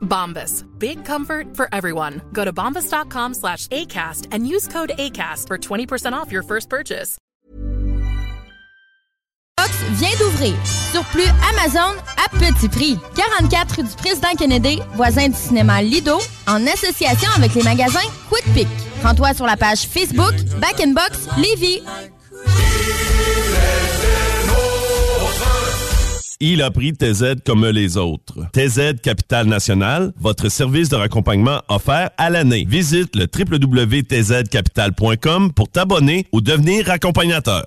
Bombas. Big comfort for everyone. Go to bombas.com slash ACAST and use code ACAST for 20% off your first purchase. Box vient d'ouvrir. Surplus Amazon à petit prix. 44 rue du Président Kennedy, voisin du cinéma Lido, en association avec les magasins Quick Pick. Rends-toi sur la page Facebook Back in Box Lévis. Il a pris TZ comme les autres. TZ Capital National, votre service de raccompagnement offert à l'année. Visite le www.tzcapital.com pour t'abonner ou devenir accompagnateur.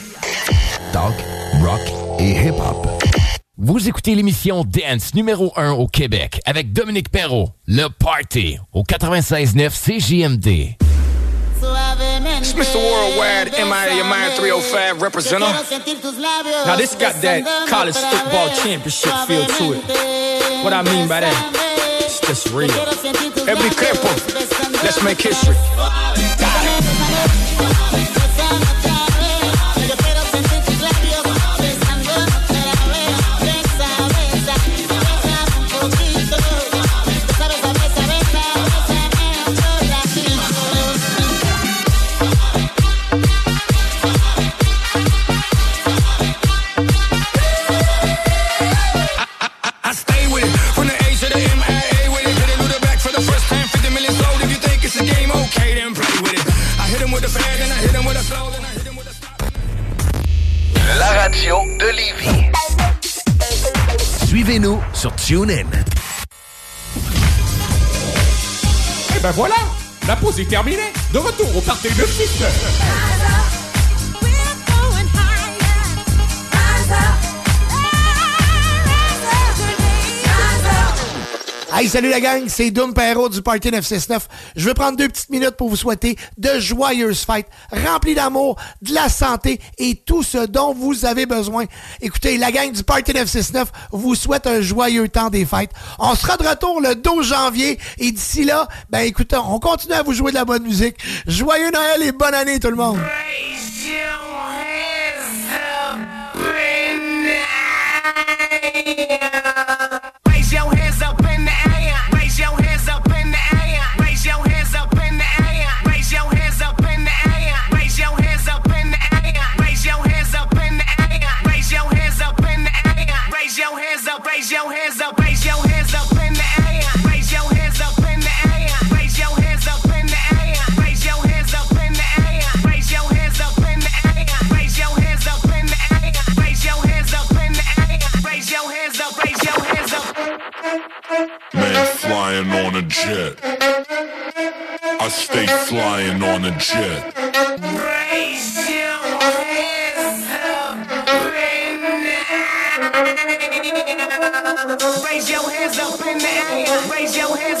Talk, rock et hip-hop. Vous écoutez l'émission Dance numéro 1 au Québec avec Dominique Perrault, Le Party, au 96.9 CJMD. It's Mr. Worldwide, MIA mind 305 representative. Now this got that college football championship feel to it. What I mean by that, it's just real. Every careful, let's make history. Radio de Lévis. Suivez-nous sur TuneIn. Et ben voilà, la pause est terminée. De retour au party de 6 Hey, salut la gang, c'est Doom Perrault du Party 969. Je vais prendre deux petites minutes pour vous souhaiter de joyeuses fêtes, remplies d'amour, de la santé et tout ce dont vous avez besoin. Écoutez, la gang du Party 969 vous souhaite un joyeux temps des fêtes. On sera de retour le 12 janvier et d'ici là, ben écoutez, on continue à vous jouer de la bonne musique. Joyeux Noël et bonne année tout le monde. Your hands up. Raise your hands up in the air. Raise your hands up in the air. Raise your hands up in the air. Raise your hands up in the air. Raise your hands up in the air. Raise your hands up in the air. Raise your hands up in the air. Raise your hands up. Raise your hands up. Man flying on a jet. I stay flying on a jet. Raise Raise your hands up in the air. Raise your hands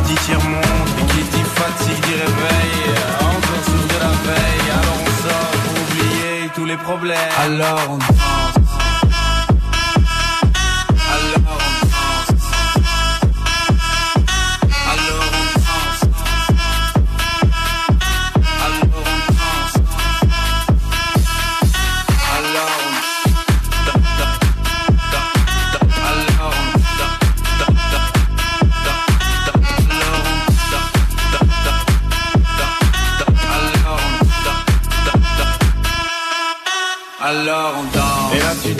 les problèmes, alors on danse.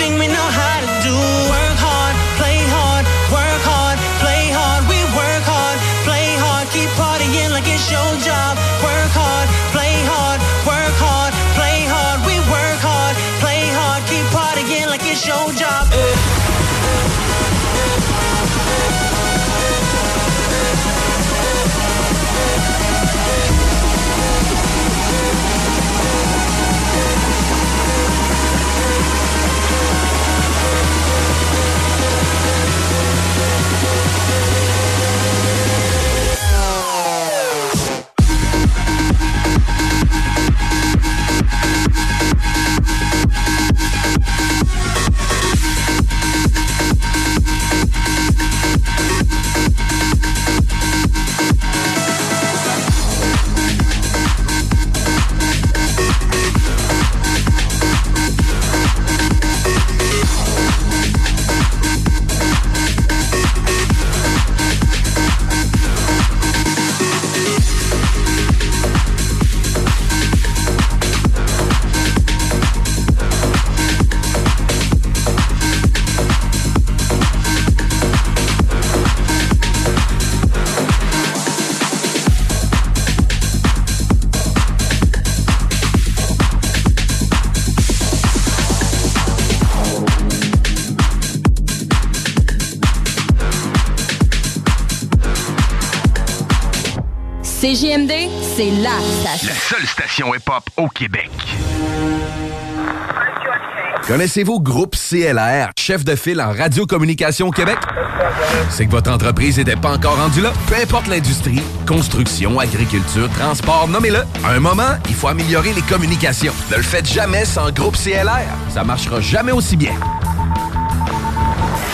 everything we know how c'est la station. La seule station hip-hop au Québec. Connaissez-vous Groupe CLR, chef de file en radiocommunication au Québec? C'est que votre entreprise n'était pas encore rendue là? Peu importe l'industrie, construction, agriculture, transport, nommez-le. À un moment, il faut améliorer les communications. Ne le faites jamais sans Groupe CLR. Ça marchera jamais aussi bien.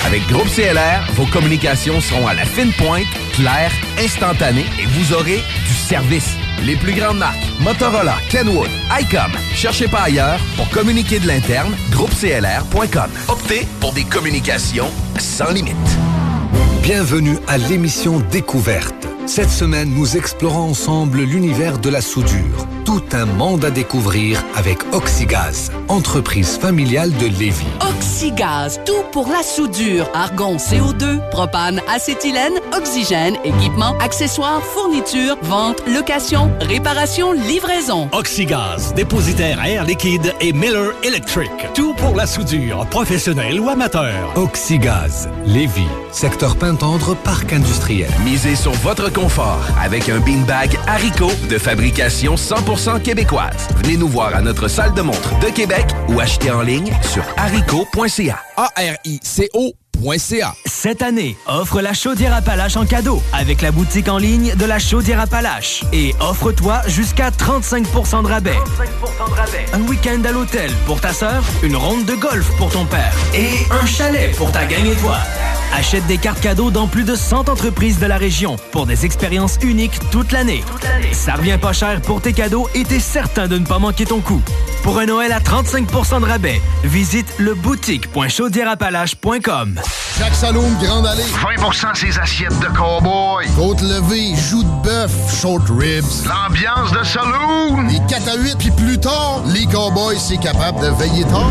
Avec Groupe CLR, vos communications seront à la fine pointe, claires, instantanées et vous aurez du service. Les plus grandes marques, Motorola, Kenwood, ICOM. Cherchez pas ailleurs pour communiquer de l'interne, groupeclr.com. Optez pour des communications sans limite. Bienvenue à l'émission Découverte. Cette semaine, nous explorons ensemble l'univers de la soudure. Tout un monde à découvrir avec Oxygaz, entreprise familiale de Lévis. Oxygaz, tout pour la soudure. Argon, CO2, propane, acétylène, oxygène, équipement, accessoires, fournitures, vente, location, réparation, livraison. Oxygaz, dépositaire air liquide et Miller Electric. Tout pour la soudure, professionnel ou amateur. Oxygaz, Lévis, secteur Pintendre, parc industriel. Misez sur votre confort avec un beanbag Haricot de fabrication 100% québécoise. Venez nous voir à notre salle de montre de Québec ou achetez en ligne sur haricot.ca. A-R-I-C-O.ca. Cette année, offre la chaudière Appalache en cadeau avec la boutique en ligne de la chaudière Appalache. Et offre-toi jusqu'à 35% de rabais. Un week-end à l'hôtel pour ta sœur, une ronde de golf pour ton père et un chalet pour ta gang et toi. Achète des cartes cadeaux dans plus de 100 entreprises de la région pour des expériences uniques toute l'année. Ça revient pas cher pour tes cadeaux et t'es certain de ne pas manquer ton coup. Pour un Noël à 35% de rabais, visite le boutique.chaudierapalache.com. Chaque Saloon Grande Allée. 20% ses assiettes de cowboy. Côte levée, joues de bœuf, short ribs. L'ambiance de saloon. Les 4 à 8, puis plus tard, les cowboys, c'est capable de veiller tard.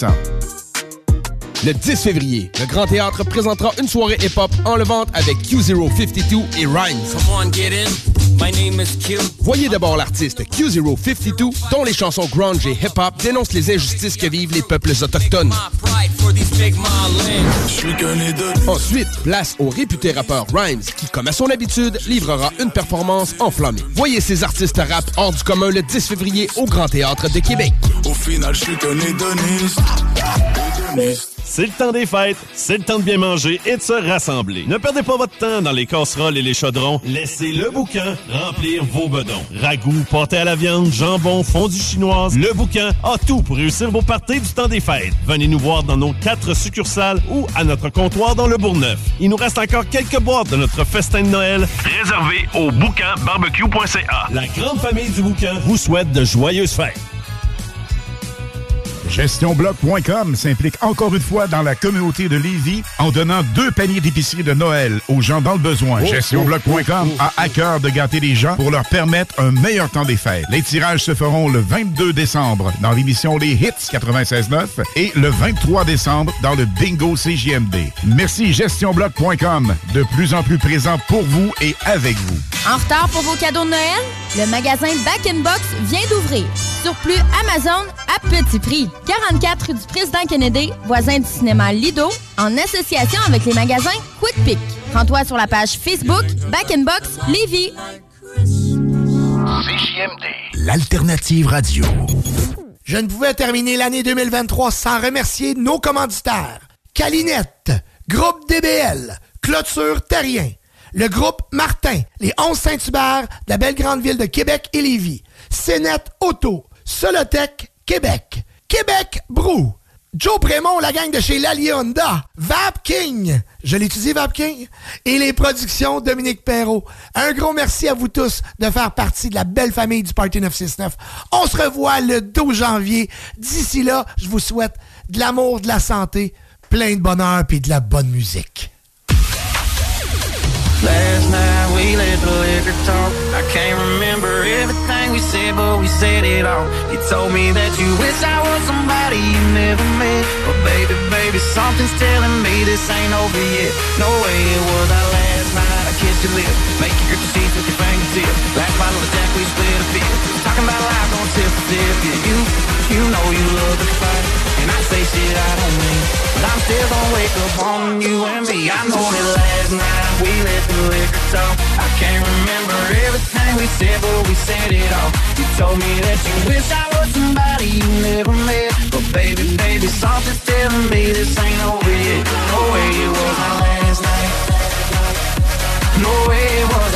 Le 10 février, le Grand Théâtre présentera une soirée hip-hop en levante avec Q052 et Rhymes. Come on, get in. My name is Q. Voyez d'abord l'artiste Q052, dont les chansons grunge et hip-hop dénoncent les injustices que vivent les peuples autochtones. Ensuite, place au réputé rappeur Rhymes, qui, comme à son habitude, livrera une performance enflammée. Voyez ces artistes rap hors du commun le 10 février au Grand Théâtre de Québec. Au final, je suis qu'un hédoniste. Hédoniste. C'est le temps des fêtes, c'est le temps de bien manger et de se rassembler. Ne perdez pas votre temps dans les casseroles et les chaudrons. Laissez le bouquin remplir vos bedons. Ragoût, pâté à la viande, jambon, fondue chinoise, le bouquin a tout pour réussir vos parties du temps des fêtes. Venez nous voir dans nos quatre succursales ou à notre comptoir dans le Bourgneuf. Il nous reste encore quelques boîtes de notre festin de Noël réservé au bouquinbarbecue.ca. La grande famille du bouquin vous souhaite de joyeuses fêtes. GestionBloc.com s'implique encore une fois dans la communauté de Lévis en donnant deux paniers d'épicerie de Noël aux gens dans le besoin. Oh, GestionBloc.com oh, oh, a à cœur de gâter les gens pour leur permettre un meilleur temps des fêtes. Les tirages se feront le 22 décembre dans l'émission Les Hits 96.9 et le 23 décembre dans le Bingo CJMD. Merci GestionBloc.com, de plus en plus présent pour vous et avec vous. En retard pour vos cadeaux de Noël? Le magasin Back in Box vient d'ouvrir. Surplus Amazon à petit prix. 44 rue du Président Kennedy, voisin du cinéma Lido, en association avec les magasins Quick Pick. Rends-toi sur la page Facebook Back in Box Lévis. CJMD. L'alternative radio. Je ne pouvais terminer l'année 2023 sans remercier nos commanditaires. Calinette, Groupe DBL, Clôture Terrien, Le groupe Martin, les 11 Saint-Hubert de la belle grande ville de Québec et Lévis. Cénet Auto, Solotech Québec, Québec Brou, Joe Prémont, la gang de chez Lali Honda, Vap King, je l'étudie Vap King, et les productions Dominique Perrault. Un gros merci à vous tous de faire partie de la belle famille du Party 969. On se revoit le 12 janvier. D'ici là, je vous souhaite de l'amour, de la santé, plein de bonheur et de la bonne musique. We said, but we said it all. You told me that you wish I was somebody you never met. But baby, baby, something's telling me this ain't over yet. No way it was our last night. Kissed your lips, make you grip sheets with your fingertips. Last bottle of Jack, we split a fifth. Talking about life, don't tip for tip. Yeah, you, you know you love the fight. And I say shit I don't mean. But I'm still gonna wake up on you and me. I know that last night we let the liquor talk. I can't remember everything we said, but we said it all. You told me that you wish I was somebody you never met. But baby, baby, something's telling me this ain't over yet. No way it was our last night. No way it was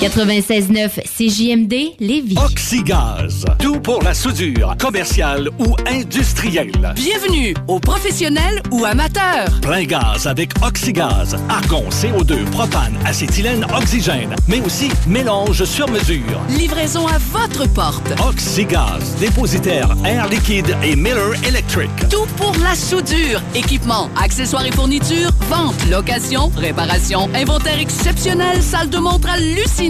96.9 CJMD Lévis. Oxygaz. Tout pour la soudure, commerciale ou industrielle. Bienvenue aux professionnels ou amateurs. Plein gaz avec Oxygaz. Argon, CO2, propane, acétylène, oxygène. Mais aussi mélange sur mesure. Livraison à votre porte. Oxygaz. Dépositaire Air Liquide et Miller Electric. Tout pour la soudure. Équipement, accessoires et fournitures, vente, location, réparation, inventaire exceptionnel, salle de montre hallucinante.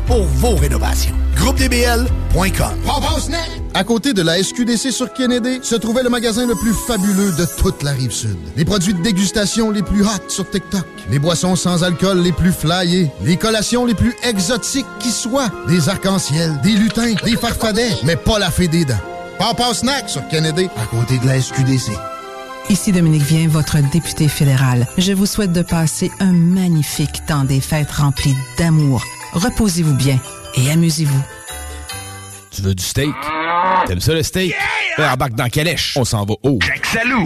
pour vos rénovations. GroupeDBL.com. À côté de la SQDC sur Kennedy se trouvait le magasin le plus fabuleux de toute la rive sud. Les produits de dégustation les plus hot sur TikTok, les boissons sans alcool les plus flyées, les collations les plus exotiques qui soient, des arcs-en-ciel, des lutins, des farfadets, mais pas la fée des dents. Papa Snack sur Kennedy, à côté de la SQDC. Ici Dominique Vien, votre député fédéral. Je vous souhaite de passer un magnifique temps des fêtes rempli d'amour. Reposez-vous bien et amusez-vous. Tu veux du steak? T'aimes ça le steak? Yeah! Embarque dans Calèche. On s'en va haut. Jack Salou.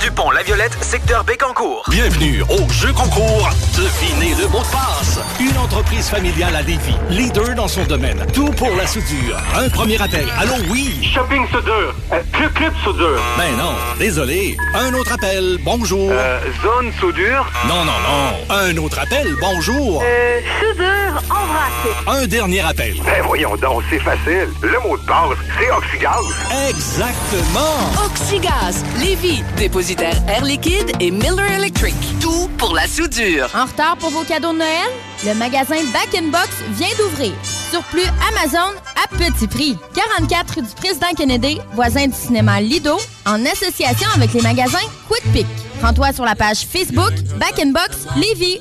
du pont La Violette, secteur Bécancourt. Bienvenue au jeu concours Devinez le mot de passe. Une entreprise familiale à Lévis, leader dans son domaine. Tout pour la soudure. Un premier appel. Allô, oui. Shopping soudure. Euh, club club soudure. Ben non, désolé. Un autre appel. Bonjour. Euh, zone soudure. Non, non, non. Un autre appel. Bonjour. Euh, soudure embrassée. Un dernier appel. Ben voyons donc, c'est facile. Le mot de passe, c'est oxygaz. Exactement. Oxygaz, Lévis, Air Liquide et Miller Electric. Tout pour la soudure. En retard pour vos cadeaux de Noël? Le magasin Back in Box vient d'ouvrir. Surplus Amazon à petit prix. 44 rue du Président Kennedy, voisin du cinéma Lido, en association avec les magasins Quick Pick. Rends-toi sur la page Facebook Back in Box Lévis.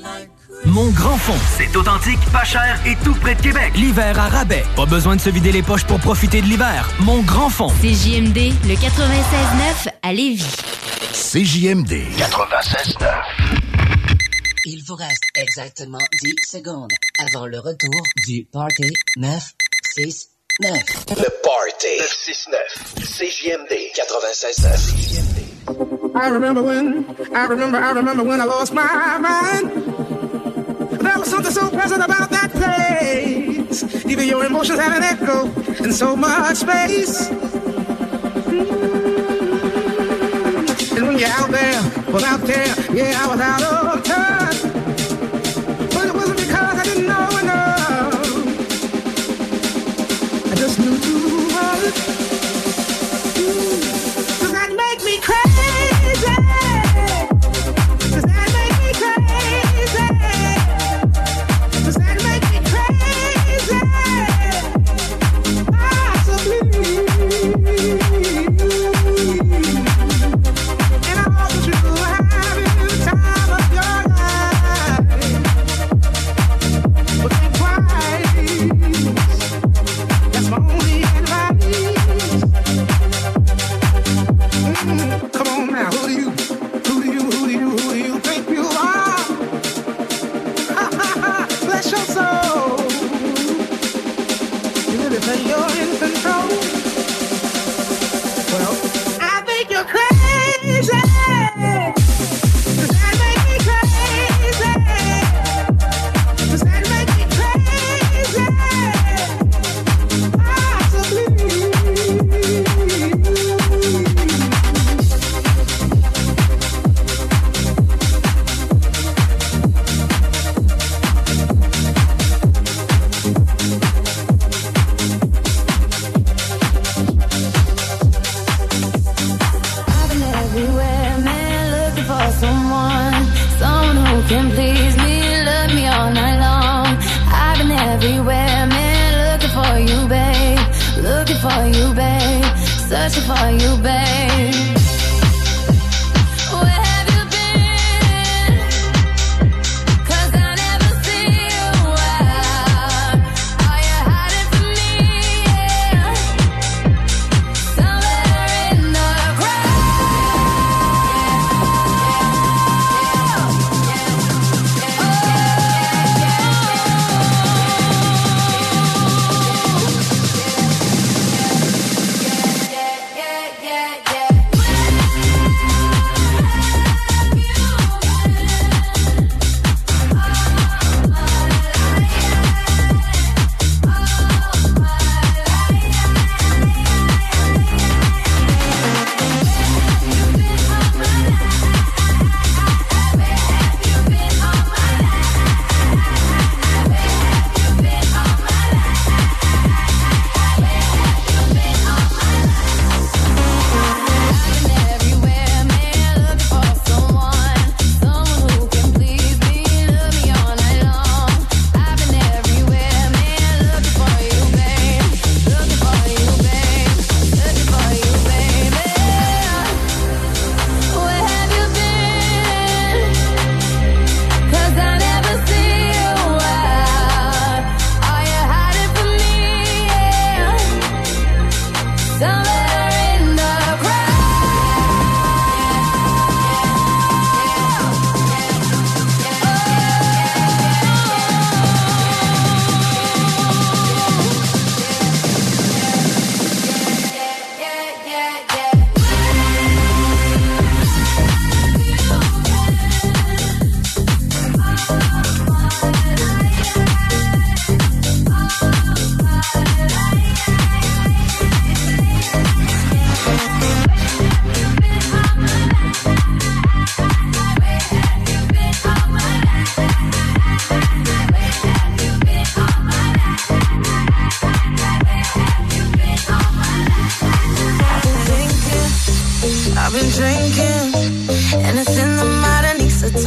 Mon grand fond. C'est authentique, pas cher et tout près de Québec. L'hiver à rabais. Pas besoin de se vider les poches pour profiter de l'hiver. Mon grand fond. C'est JMD, le 96.9 à Lévis. CJMD 96.9. Il vous reste exactement 10 secondes avant le retour du Party 969. Le Party 969. CJMD 96.9. I remember when, I remember, I remember when I lost my mind. Was something so present about that place. Even your emotions had an echo in so much space. And when you're out there, well out there, yeah, I was out of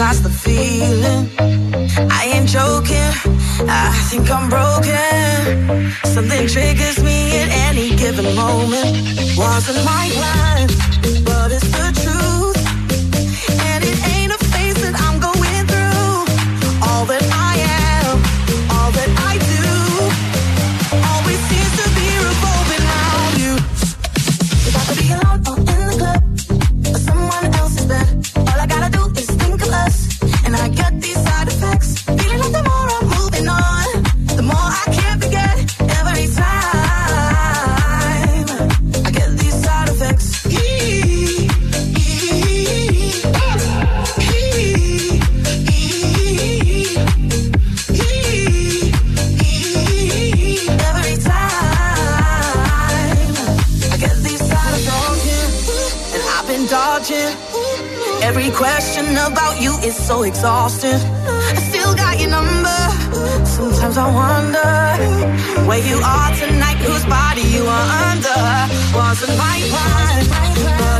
lost the feeling. I ain't joking, I think I'm broken. Something triggers me at any given moment. Wasn't my life. so exhausted. I still got your number. Sometimes I wonder where you are tonight, whose body you are under. Wasn't my one.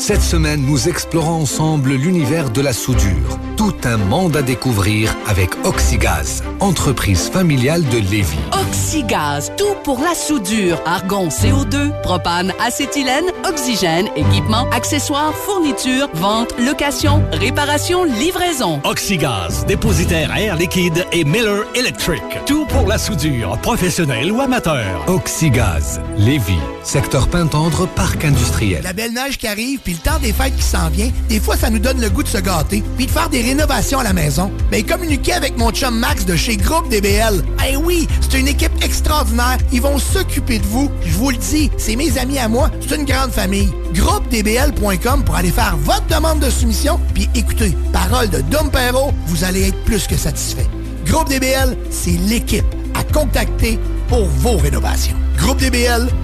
Cette semaine, nous explorons ensemble l'univers de la soudure. Tout un monde à découvrir avec Oxygaz, entreprise familiale de Lévis. Oxygaz, tout pour la soudure. Argon CO2, propane, acétylène, oxygène, équipement, accessoires, fournitures, vente, location, réparation, livraison. Oxygaz, dépositaire air liquide et Miller Electric. Tout pour la soudure, professionnelle ou amateur. Oxygaz, Lévis, secteur Pintendre, parc industriel. La belle neige qui arrive, puis le temps des fêtes qui s'en vient, des fois, ça nous donne le goût de se gâter, puis de faire des rénovations à la maison. Mais communiquer avec mon chum Max de chez Groupe DBL. Eh oui, c'est une équipe extraordinaire. Ils vont s'occuper de vous. Je vous le dis, c'est mes amis à moi. C'est une grande famille. GroupeDBL.com pour aller faire votre demande de soumission. Puis écoutez, parole de Dom Perrault, vous allez être plus que satisfait. Groupe DBL, c'est l'équipe à contacter pour vos rénovations. GroupeDBL.com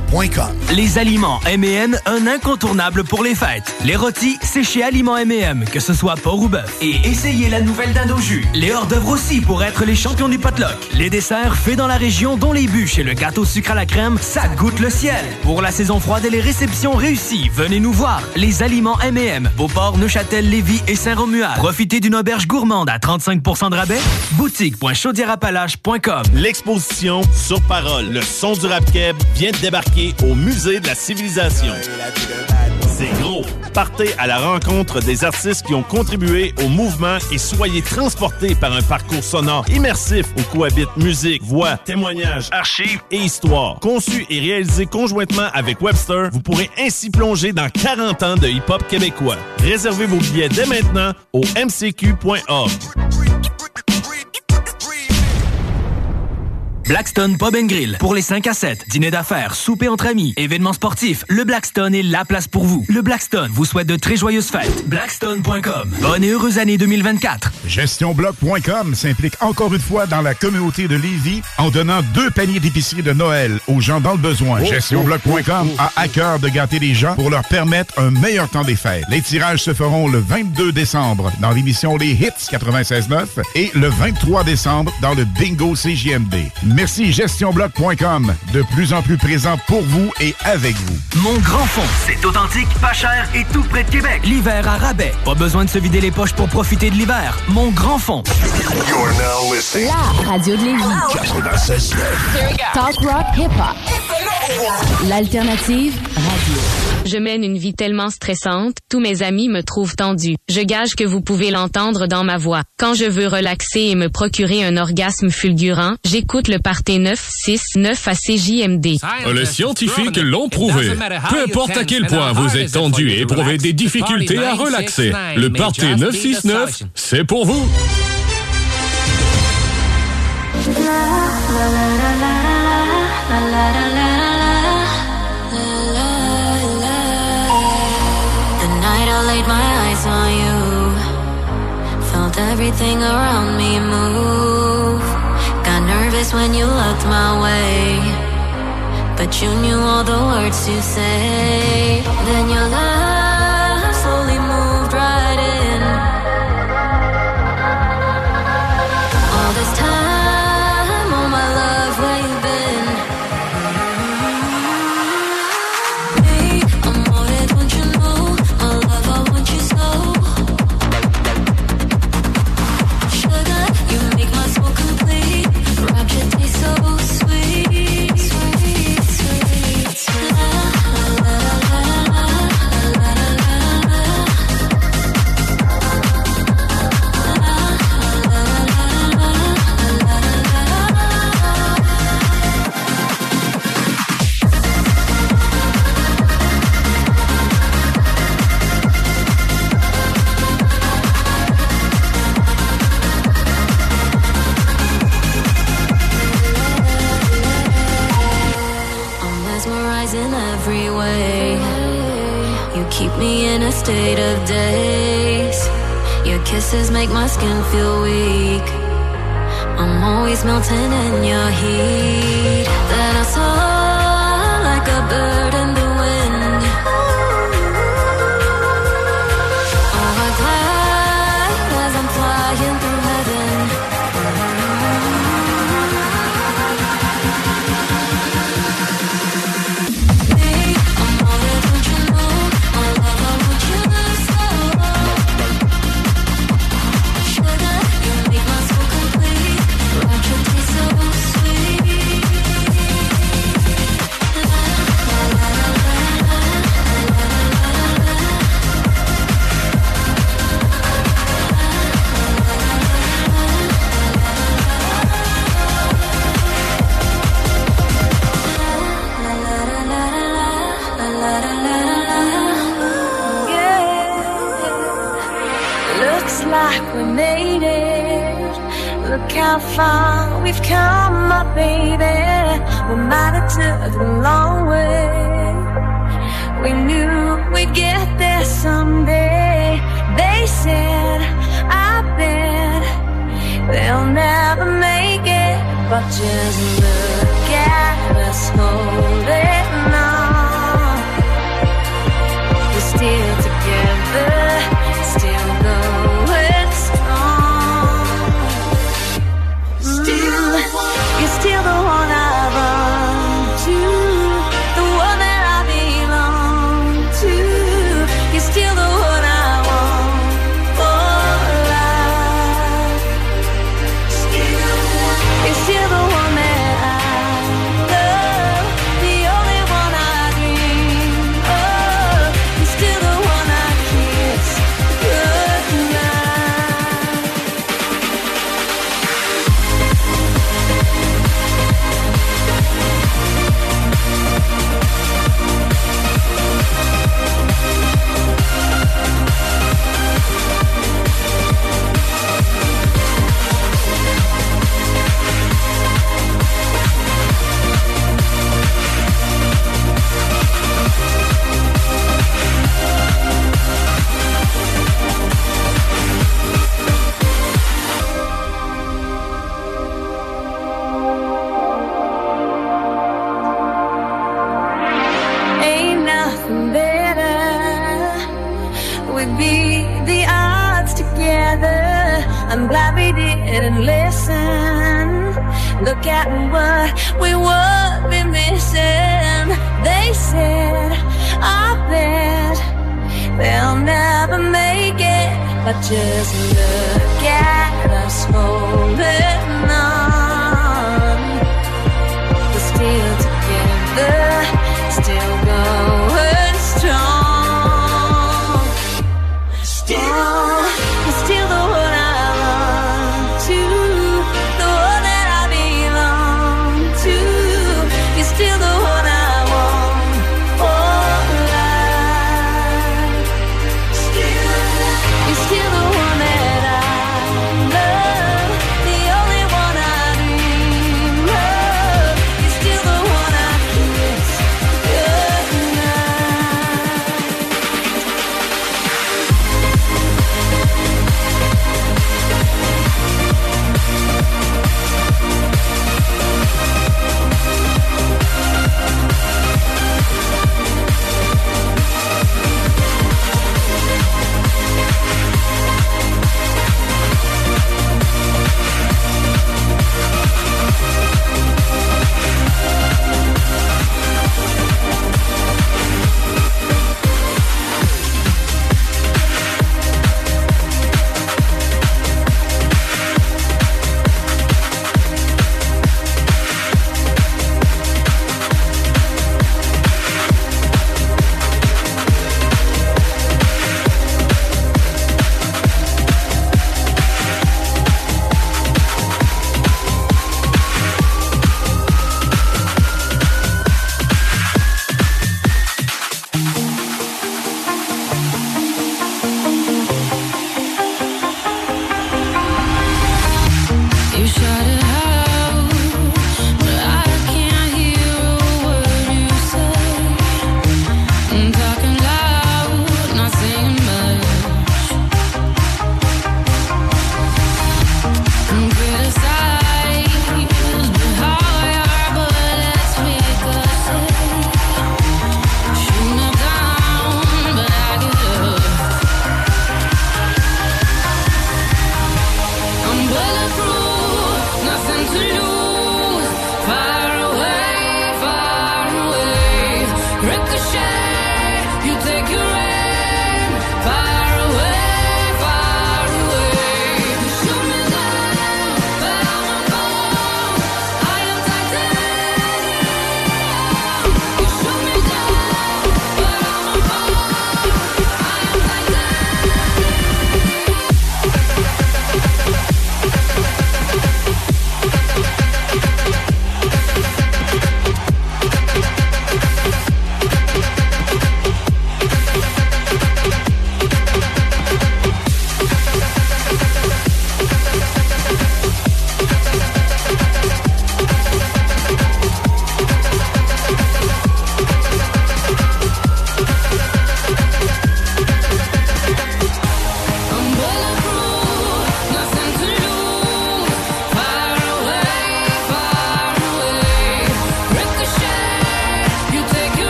Les aliments M&M, un incontournable pour les fêtes. Les rôtis, c'est chez Aliments M&M, que ce soit porc ou bœuf. Et essayez la nouvelle dinde au jus. Les hors-d'œuvre aussi pour être les champions du potluck. Les desserts faits dans la région, dont les bûches et le gâteau sucre à la crème, ça goûte le ciel. Pour la saison froide et les réceptions réussies, venez nous voir. Les aliments M&M, Beauport, Neuchâtel, Lévis et Saint-Romuald. Profitez d'une auberge gourmande à 35% de rabais. Boutique.chaudierapalache.com L'exposition Sur Parole, le son du rap keb vient de débarquer au Musée de la Civilisation. C'est gros. Partez à la rencontre des artistes qui ont contribué au mouvement et soyez transportés par un parcours sonore immersif où cohabitent musique, voix, témoignages, archives et histoire. Conçu et réalisé conjointement avec Webster, vous pourrez ainsi plonger dans 40 ans de hip-hop québécois. Réservez vos billets dès maintenant au mcq.org. Blackstone Pub and Grill. Pour les 5 à 7, dîner d'affaires, souper entre amis, événements sportifs, le Blackstone est la place pour vous. Le Blackstone vous souhaite de très joyeuses fêtes. Blackstone.com. Bonne et heureuse année 2024. GestionBloc.com s'implique encore une fois dans la communauté de Lévis en donnant deux paniers d'épicerie de Noël aux gens dans le besoin. Oh, GestionBloc.com a à cœur de gâter les gens pour leur permettre un meilleur temps des fêtes. Les tirages se feront le 22 décembre dans l'émission Les Hits 96.9 et le 23 décembre dans le Bingo CJMD. Merci GestionBloc.com, de plus en plus présent pour vous et avec vous. Mon grand fond, c'est authentique, pas cher et tout près de Québec. L'hiver à rabais. Pas besoin de se vider les poches pour profiter de l'hiver. Mon grand fond. You're now listening. La radio de Lévis. 96.9. Talk rock hip hop. L'alternative radio. Je mène une vie tellement stressante, tous mes amis me trouvent tendue. Je gage que vous pouvez l'entendre dans ma voix. Quand je veux relaxer et me procurer un orgasme fulgurant, j'écoute le Parté 969 à CJMD. Les scientifiques l'ont prouvé. Peu importe à quel point vous êtes tendu et éprouvez des difficultés à relaxer, le Party 969, c'est pour vous. Everything around me. Nervous when you looked my way, but you knew all the words to say. Then your love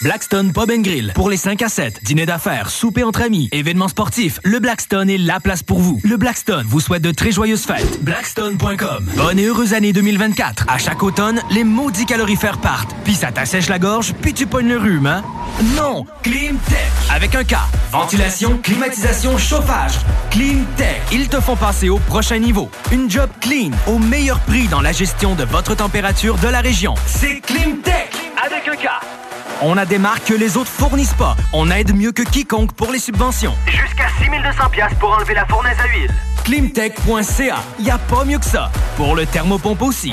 Blackstone Pub Grill. Pour les 5 à 7, dîner d'affaires, souper entre amis, événements sportifs, le Blackstone est la place pour vous. Le Blackstone vous souhaite de très joyeuses fêtes. Blackstone.com. Bonne et heureuse année 2024. À chaque automne, les maudits calorifères partent. Puis ça t'assèche la gorge, puis tu pognes le rhume, hein? Non! Climtech. Avec un K. Ventilation, climatisation, chauffage. Climtech. Ils te font passer au prochain niveau. Une job clean, au meilleur prix dans la gestion de votre température de la région. C'est Climtech. Avec un K. On a des marques que les autres fournissent pas. On aide mieux que quiconque pour les subventions. Jusqu'à 6200 pièces pour enlever la fournaise à huile. Climtech.ca. Y a pas mieux que ça. Pour le thermopompe aussi.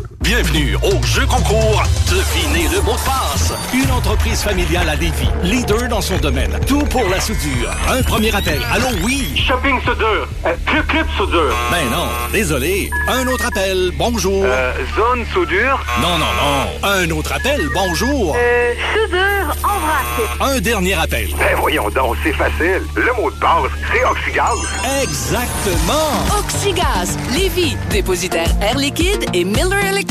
Bienvenue au jeu concours Devinez le mot de passe. Une entreprise familiale à Lévis, leader dans son domaine. Tout pour la soudure. Un premier appel. Allô, oui. Shopping soudure. Euh, Club Club soudure. Ben non, désolé. Un autre appel. Bonjour. Euh, zone soudure. Non, non, non. Un autre appel. Bonjour. Euh, soudure en vrac. Un dernier appel. Ben voyons donc, c'est facile. Le mot de passe, c'est Oxygaz. Exactement. Oxygaz, Lévis, dépositaire Air Liquide et Miller Electric.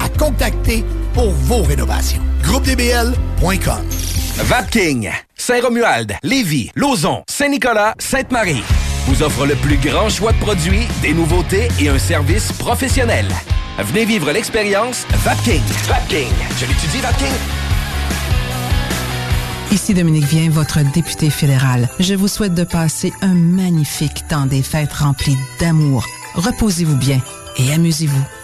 à contacter pour vos rénovations. GroupeDBL.com. Vapking, Saint-Romuald, Lévis, Lauson, Saint-Nicolas, Sainte-Marie vous offre le plus grand choix de produits, des nouveautés et un service professionnel. Venez vivre l'expérience Vapking. Vapking. Je l'étudie, Vapking. Ici Dominique Vien, votre député fédéral. Je vous souhaite de passer un magnifique temps des fêtes rempli d'amour. Reposez-vous bien et amusez-vous.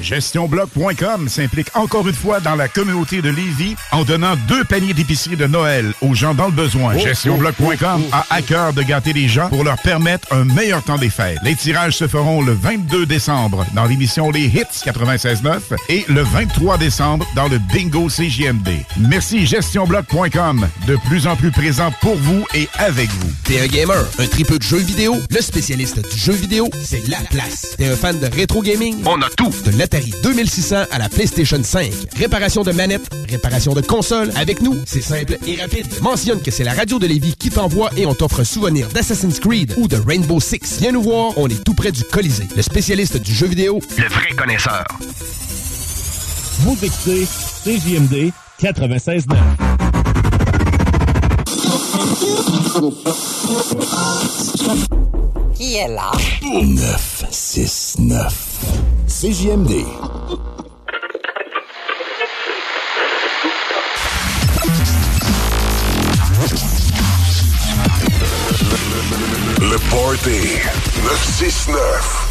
GestionBloc.com s'implique encore une fois dans la communauté de Lévis en donnant deux paniers d'épicerie de Noël aux gens dans le besoin. Oh, GestionBloc.com oh, oh, a à cœur de gâter les gens pour leur permettre un meilleur temps des fêtes. Les tirages se feront le 22 décembre dans l'émission Les Hits 96.9 et le 23 décembre dans le Bingo CJMD. Merci GestionBloc.com, de plus en plus présent pour vous et avec vous. T'es un gamer, un tripeux de jeux vidéo, le spécialiste du jeu vidéo, c'est la place. T'es un fan de rétro gaming, on a tout. De l'Atari 2600 à la PlayStation 5. Réparation de manettes, réparation de consoles. Avec nous, c'est simple et rapide. Mentionne que c'est la radio de Lévis qui t'envoie et on t'offre un souvenir d'Assassin's Creed ou de Rainbow Six. Viens nous voir, on est tout près du Colisée. Le spécialiste du jeu vidéo, le vrai connaisseur. Vous écoutez CJMD 96.9. Qui est là? 969. CJMD. Le Party 969.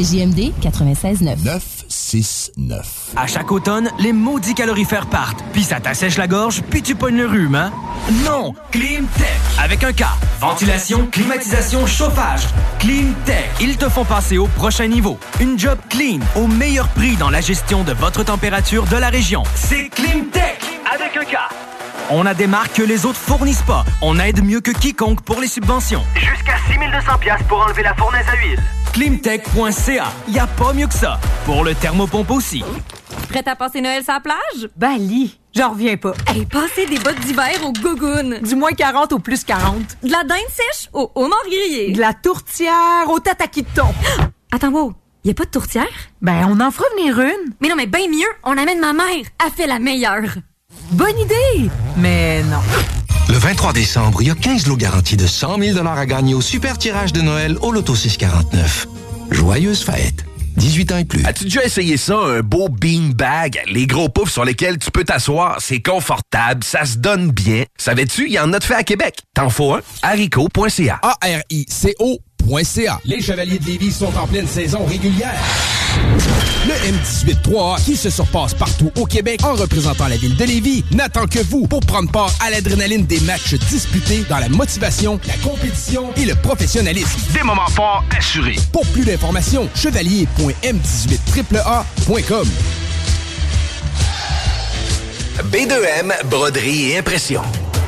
Facebook, c'est JMD 96.9. 969. À chaque automne, les maudits calorifères partent, puis ça t'assèche la gorge, puis tu pognes le rhume, hein? Non! Climtech! Avec un K. Ventilation, climatisation, chauffage. Climtech. Ils te font passer au prochain niveau. Une job clean, au meilleur prix dans la gestion de votre température de la région. C'est Climtech! Avec un K. On a des marques que les autres fournissent pas. On aide mieux que quiconque pour les subventions. Jusqu'à 6200 pièces pour enlever la fournaise à huile. Climtech.ca. Y a pas mieux que ça. Pour le thermopompe aussi. Prête à passer Noël sur la plage? Ben, lit. J'en reviens pas. Hey, passer des bottes d'hiver au gogoon. Du moins 40 au plus 40. De la dinde sèche au homard grillé. De la tourtière au tataki de thon. Attends, wow. Y a pas de tourtière? Ben, on en fera venir une. Mais non, mais bien mieux, on amène ma mère. Elle fait la meilleure. Bonne idée! Mais non. Le 23 décembre, il y a 15 lots garantis de 100 000 à gagner au super tirage de Noël au Loto 649. Joyeuses fêtes. 18 ans et plus. As-tu déjà essayé ça, un beau bean bag? Les gros poufs sur lesquels tu peux t'asseoir, c'est confortable, ça se donne bien. Savais-tu, il y en a de fait à Québec. T'en faut un? haricot.ca. A-R-I-C-O les Chevaliers de Lévis sont en pleine saison régulière. Le M18-3A, qui se surpasse partout au Québec en représentant la ville de Lévis, n'attend que vous pour prendre part à l'adrénaline des matchs disputés dans la motivation, la compétition et le professionnalisme. Des moments forts assurés. Pour plus d'informations, chevalier.m18AAA.com. B2M, broderie et impression.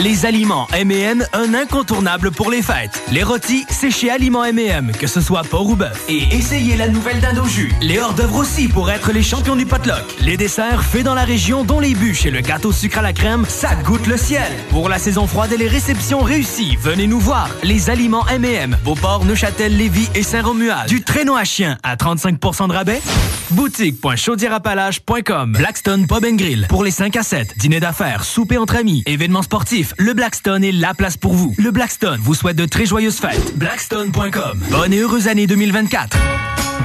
Les aliments M&M, un incontournable pour les fêtes. Les rôtis, c'est chez Aliments M&M, que ce soit porc ou bœuf. Et essayez la nouvelle dinde au jus. Les hors-d'œuvre aussi pour être les champions du potluck. Les desserts faits dans la région, dont les bûches et le gâteau sucre à la crème, ça goûte le ciel. Pour la saison froide et les réceptions réussies, venez nous voir. Les aliments M&M, Beauport, Neuchâtel, Lévis et Saint-Romuald. Du traîneau à chien à 35% de rabais. Boutique.chaudierapalage.com Blackstone Pub Grill. Pour les 5 à 7, dîner d'affaires, souper entre amis, événements sportifs, le Blackstone est la place pour vous. Le Blackstone vous souhaite de très joyeuses fêtes. Blackstone.com. Bonne et heureuse année 2024.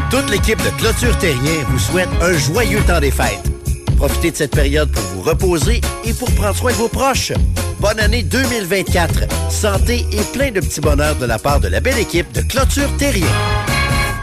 Toute l'équipe de Clôture Terrien vous souhaite un joyeux temps des fêtes. Profitez de cette période pour vous reposer et pour prendre soin de vos proches. Bonne année 2024. Santé et plein de petits bonheurs de la part de la belle équipe de Clôture Terrien.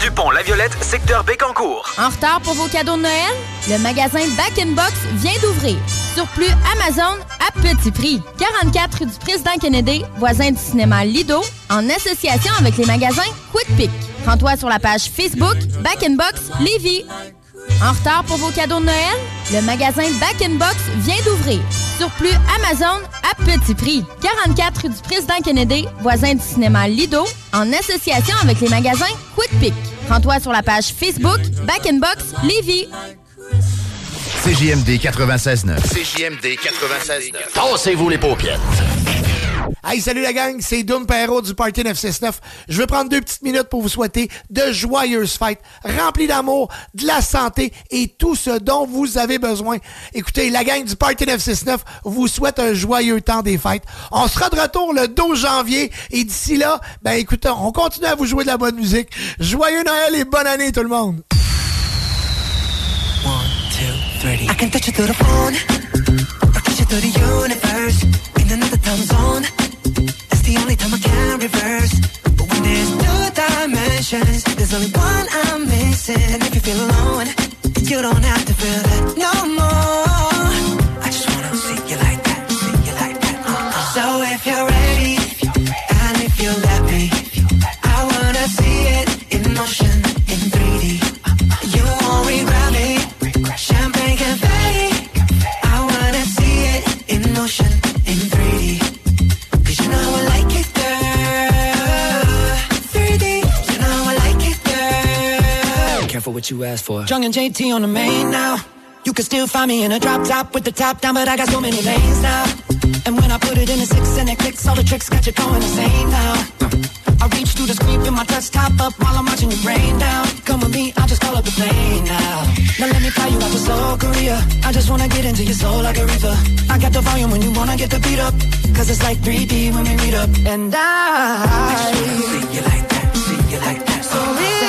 du pont La Violette, secteur Bécancourt. En retard pour vos cadeaux de Noël? Le magasin Back in Box vient d'ouvrir. Surplus Amazon à petit prix. 44 rue du Président Kennedy, voisin du cinéma Lido, en association avec les magasins Quick Pick. Rends-toi sur la page Facebook Back in Box Lévis. En retard pour vos cadeaux de Noël? Le magasin Back in Box vient d'ouvrir. Surplus Amazon à petit prix. 44 rue du Président Kennedy, voisin du cinéma Lido, en association avec les magasins Quick Pick. Rends-toi sur la page Facebook Back Box Lévis. CJMD 96.9. CJMD 96.9. Tassez-vous les paupières. Hey, salut la gang, c'est Doom Perrault du Party 969. Je vais prendre deux petites minutes pour vous souhaiter de joyeuses fêtes, remplies d'amour, de la santé et tout ce dont vous avez besoin. Écoutez, la gang du Party 969 vous souhaite un joyeux temps des fêtes. On sera de retour le 12 janvier et d'ici là, ben écoutez, on continue à vous jouer de la bonne musique. Joyeux Noël et bonne année tout le monde. I can touch you through the phone, or touch you through the universe. In another time zone, it's the only time I can reverse. But when there's two dimensions, there's only one I'm missing. And if you feel alone, you don't have to feel that no more. What you asked for. Jung and JT on the main now. You can still find me in a drop top with the top down, but I got so many lanes now. And when I put it in a six and it clicks, all the tricks got you going insane now. I reach through the screen, put my desktop up while I'm watching you rain down. Come with me, I'll just call up the plane now. Now let me fly you out to Seoul, Korea. I just wanna get into your soul like a river. I got the volume when you wanna get the beat up. Cause it's like 3D when we meet up. And I, See you like that, see you like that. Oh, so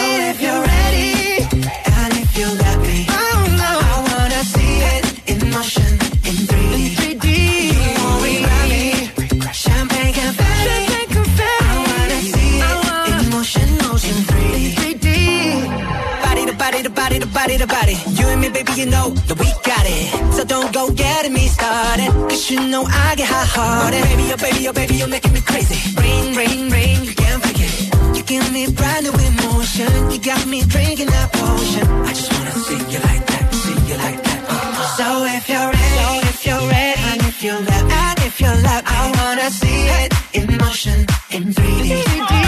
to body the body. You and me, baby, you know that we got it. So don't go getting me started. Cause you know I get hot hearted. Baby, oh baby, oh baby, you're making me crazy. Ring, ring, ring, you can't forget. You give me brand new emotion. You got me drinking that potion. I just wanna see you like that, see you like that. So if you're ready, so if you're ready, and if you me, and if you me, I wanna see it in motion, in 3D.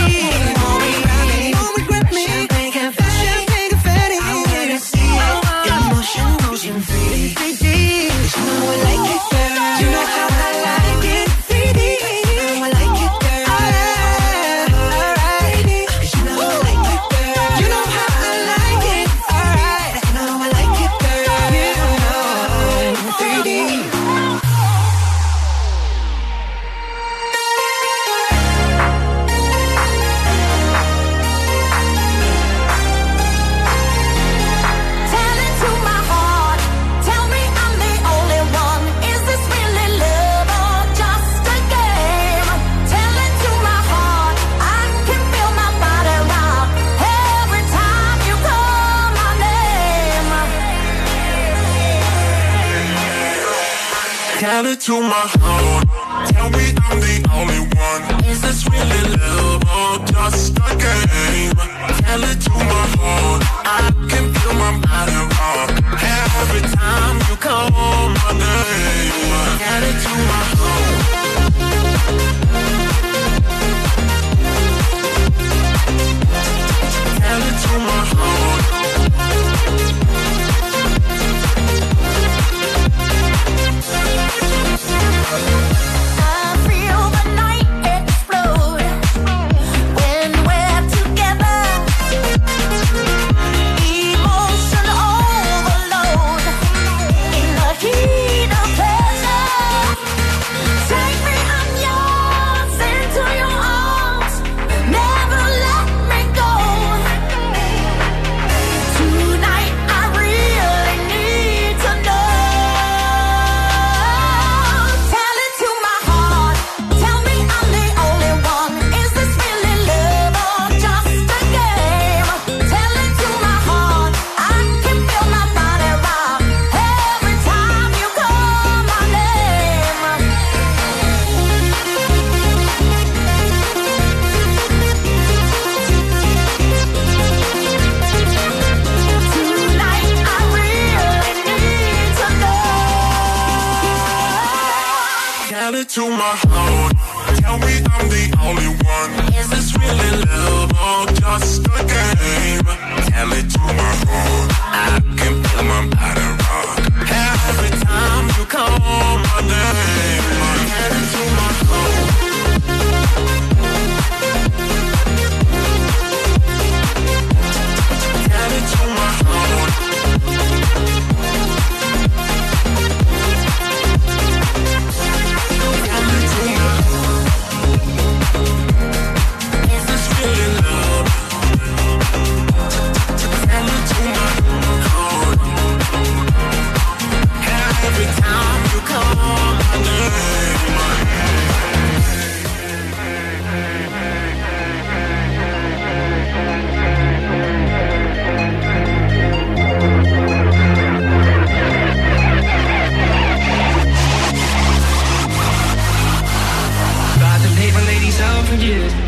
It to my heart. Tell me I'm the only one. Is this really love or just a game? Tell it to my heart. I can feel my body Is this really love or just a game? Tell it to my heart. I can feel my body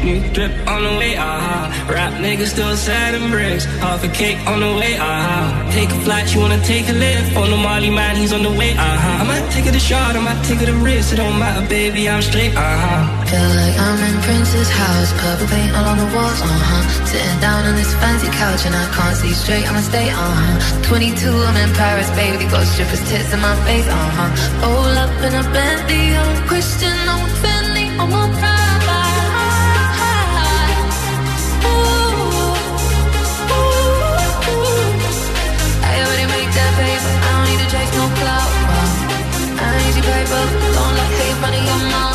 New drip on the way, ah. Rap niggas still selling bricks. Half a cake on the way, uh-huh. Take a flight, you wanna take a lift. On the Molly man, he's on the way, uh-huh. I might take it a shot, I might take it a risk. It don't matter, baby, I'm straight, uh-huh. Feel like I'm in Prince's house, purple paint all on the walls, uh-huh. Sitting down on this fancy couch and I can't see straight, I'ma stay, uh-huh. 22, I'm in Paris, baby, got strippers tits in my face, uh-huh. Roll up in a Bentley, I'm Christian, I'm Fendi, I'm on pride. Ain't don't let hate run your mouth,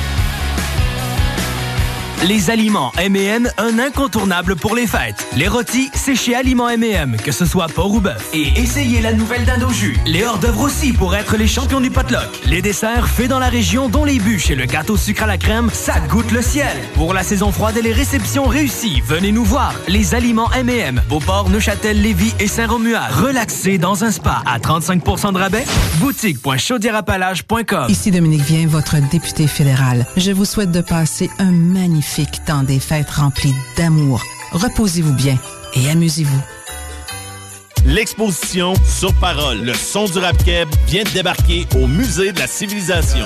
Les aliments M&M, un incontournable pour les fêtes. Les rôtis, c'est chez Aliments M&M, que ce soit porc ou bœuf. Et essayez la nouvelle dinde jus. Les hors d'œuvre aussi pour être les champions du potluck. Les desserts faits dans la région, dont les bûches et le gâteau sucre à la crème, ça goûte le ciel. Pour la saison froide et les réceptions réussies, venez nous voir. Les aliments M&M, Beauport, Neuchâtel, Lévis et Saint-Romuald. Relaxez dans un spa à 35% de rabais. Boutique.chaudierapalage.com Ici Dominique Vien, votre député fédéral. Je vous souhaite de passer un magnifique temps des fêtes rempli d'amour. Reposez-vous bien et amusez-vous. L'exposition Sur Parole, le son du rap vient de débarquer au Musée de la Civilisation.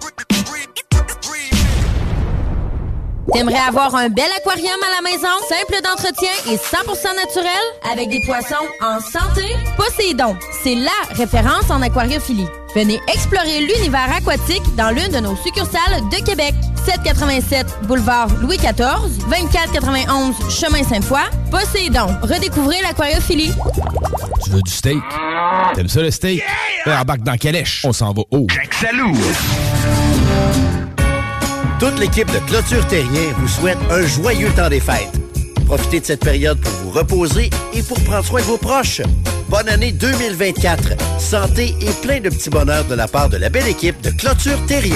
T'aimerais avoir un bel aquarium à la maison, simple d'entretien et 100% naturel, avec des poissons en santé? Poséidon, c'est LA référence en aquariophilie. Venez explorer l'univers aquatique dans l'une de nos succursales de Québec. 787 boulevard Louis XIV, 2491 chemin Sainte-Foy. Poséidon, redécouvrez l'aquariophilie. Tu veux du steak? T'aimes ça le steak? Yeah! Embarque dans Calèche. On s'en va haut. Salou! Toute l'équipe de Clôture Terrien vous souhaite un joyeux temps des fêtes. Profitez de cette période pour vous reposer et pour prendre soin de vos proches. Bonne année 2024. Santé et plein de petits bonheurs de la part de la belle équipe de Clôture Terrien.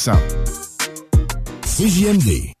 CJMD.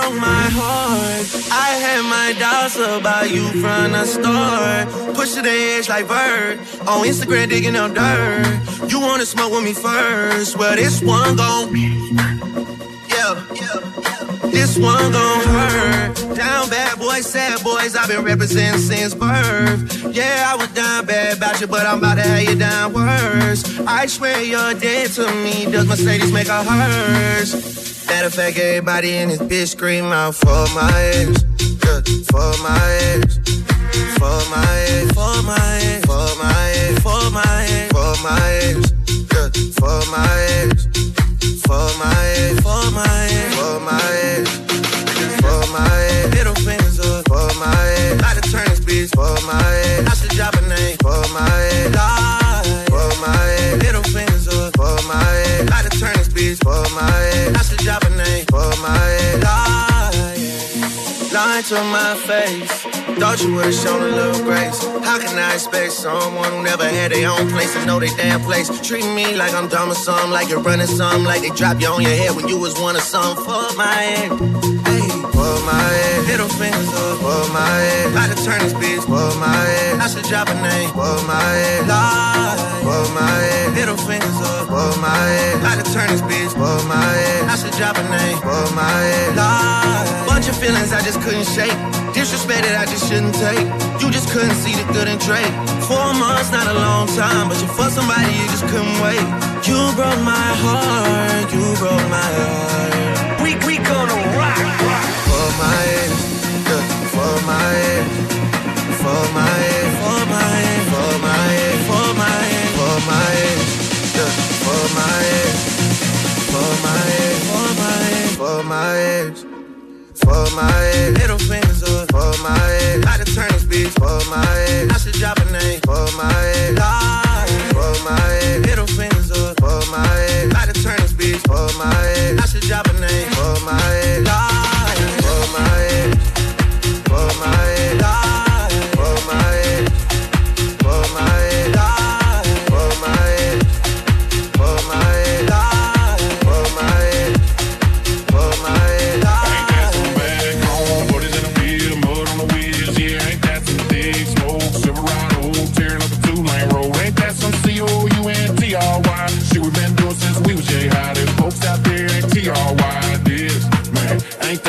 Broke my heart. I had my doubts about you from the start. Push to the edge like Bird. On Instagram digging up dirt. You wanna smoke with me first. Well, this one gon' This one gon' hurt. Down bad boys, sad boys. I've been representing since birth. Yeah, I was down bad about you, but I'm about to have you down worse. I swear you're dead to me. Does Mercedes make her hers? Matter of fact, everybody in this bitch scream out for my ex. Yeah, for my ex. For my ex. For my ex. For my ex. For my ex. For my ex. Yeah, for my ex. For my ex. For my ex. For my ex. For my ex. Little fingers up. For my ex. About to turn this bitch. For my ex. I should drop a name. For my. Die. For my ex. Little fingers up. For my ex. About to turn this bitch. For my ex. I should drop a name. For my. Die. Lying to my face. Thought you would've shown a little grace. How can I expect someone who never had their own place to know their damn place? Treating me like I'm dumb or something, like you're running something, like they drop you on your head when you was one of something. For my head, hey, for my head, middle fingers up, for my head. About to turn this bitch, for my head. I should drop a name, for my head, lie, for my head, middle fingers up, for my head. About to turn this bitch, for my head. I should drop a name, for my head, lie. Bunch of feelings I just couldn't shake. Disrespected, I just shouldn't take. You just couldn't see the good in trade. Four months, not a long time, but you for somebody you just couldn't wait. You broke my heart, you broke my heart. We we gonna rock, rock. For my ex, yeah, for my ex, for my ex, for my ex, for my ex, for my ex, for my ex, yeah, for my ex, for my ex, for my ex, for my ex for my head. Little fingers up for my head. About to turn this bitch for my head. I should drop a name for my ex. Lie for my head. Middle fingers up for my ex. About to turn this bitch for my head. I should drop a name for my ex. Lie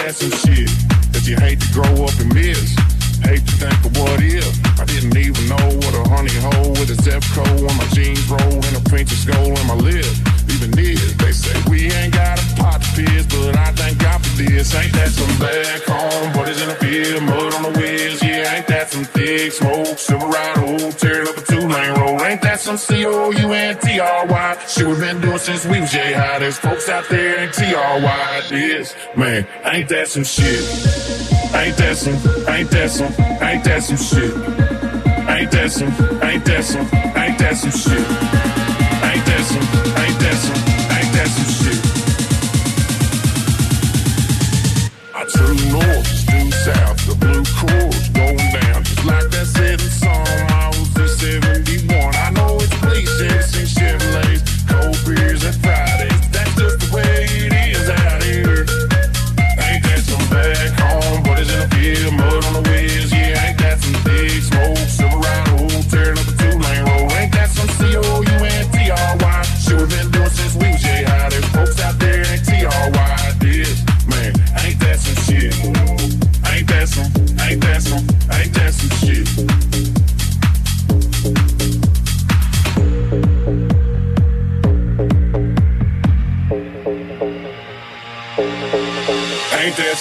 that some shit that you hate to grow up and miss? Hate to think of what if. I didn't even know what a honey hole with a Zepco on my jeans roll and a of skull on my lip. Even this, they say we ain't got a pot to piss, but I thank God for this. Ain't that some back home, but it's in the field, mud on the wheels. Yeah, ain't that some thick smoke, Silverado, tearing up that's some C-O-U-N-T-R-Y. Shit we've been doing since we was J high. There's folks out there in T-R-Y. This, man, ain't that some shit? Ain't that some, ain't that some, ain't that some shit? Ain't that some, ain't that some, ain't that some shit? Ain't that some, ain't that some, ain't that some shit? I turn north, due south, the blue core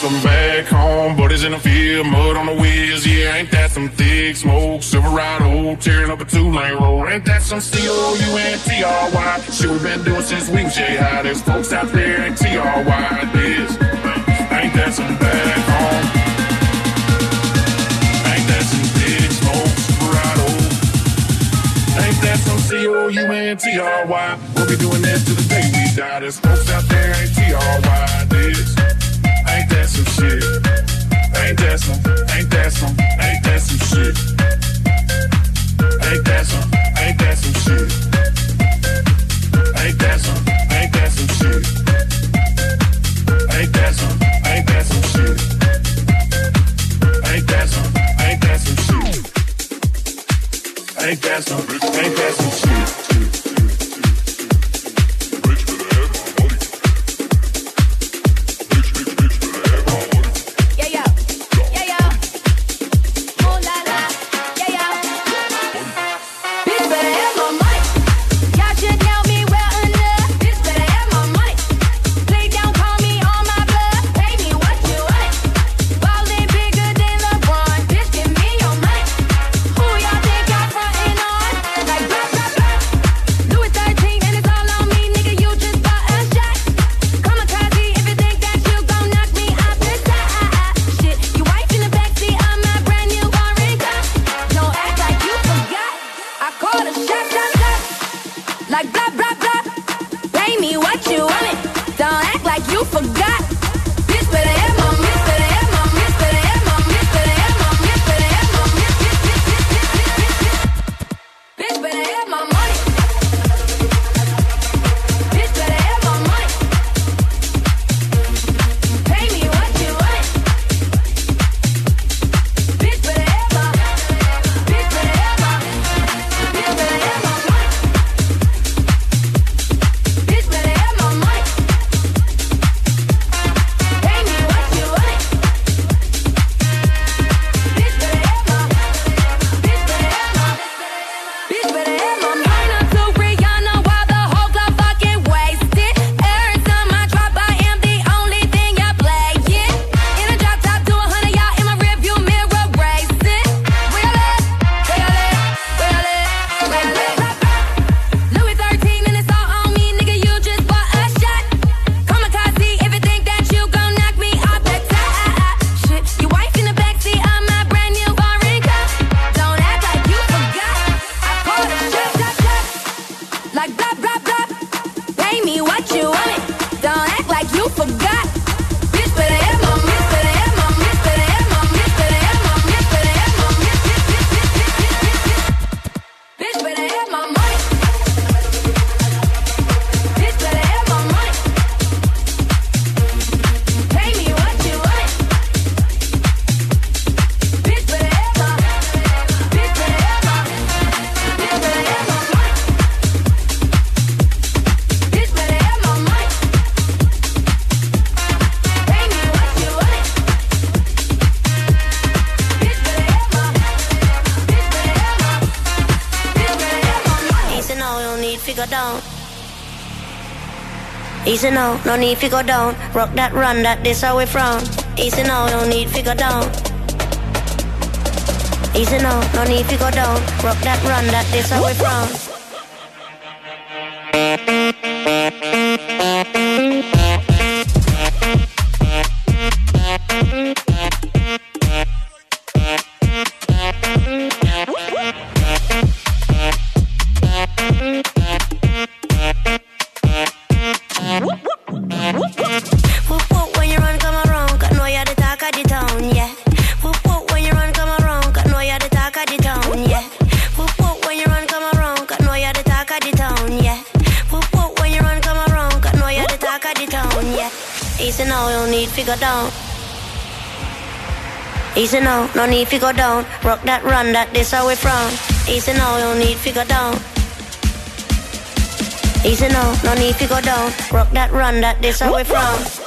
I'm back home, buddies in the field, mud on the wheels, yeah, ain't that some thick smoke, Silverado, tearing up a two-lane road, ain't that some C-O-U-N-T-R-Y, shit we been doing since we was J-High, there's folks out there in T-R-Y, this, ain't that some back home, ain't that some thick smoke, Silverado, ain't that some C-O-U-N-T-R-Y, we'll be doing this to the day we die, there's folks out there in T-R-Y, this, some shit? Ain't that some? Ain't that some? Ain't that some shit? Ain't that some? Ain't that some shit? Ain't that some? Ain't that some shit? Ain't that some? Ain't that some shit? Ain't that some? Ain't that some shit? Ain't that some? Ain't that some shit? Easy now, no need to go down. Rock that run that this away from. Easy now, no need to go down. Easy now, no need to go down. Rock that run that this away from. No need figure down. Rock that, run that, this how we from. Easy now, you don't need figure down. Easy now, no need figure down. Rock that, run that, this how we from.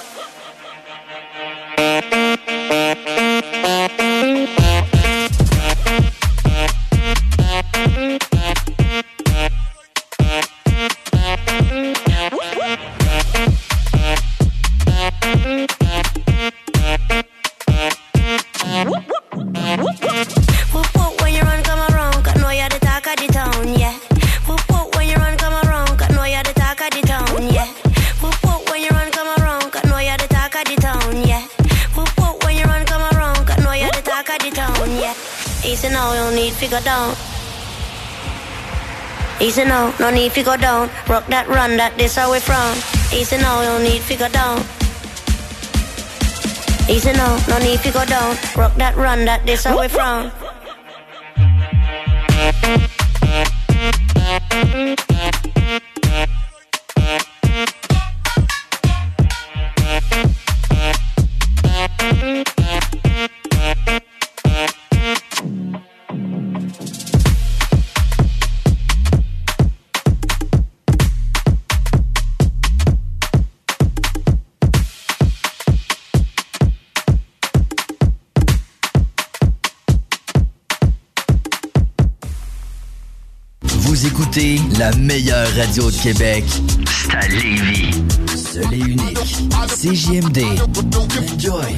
Easy now, no need to go down. Rock that, run that, this how we from. Easy now, don't need figure down. Easy now, no need to go down. Rock that, run that, this how we from. Radio de Québec. C'est à Lévis. Seul et unique. CJMD. Enjoy.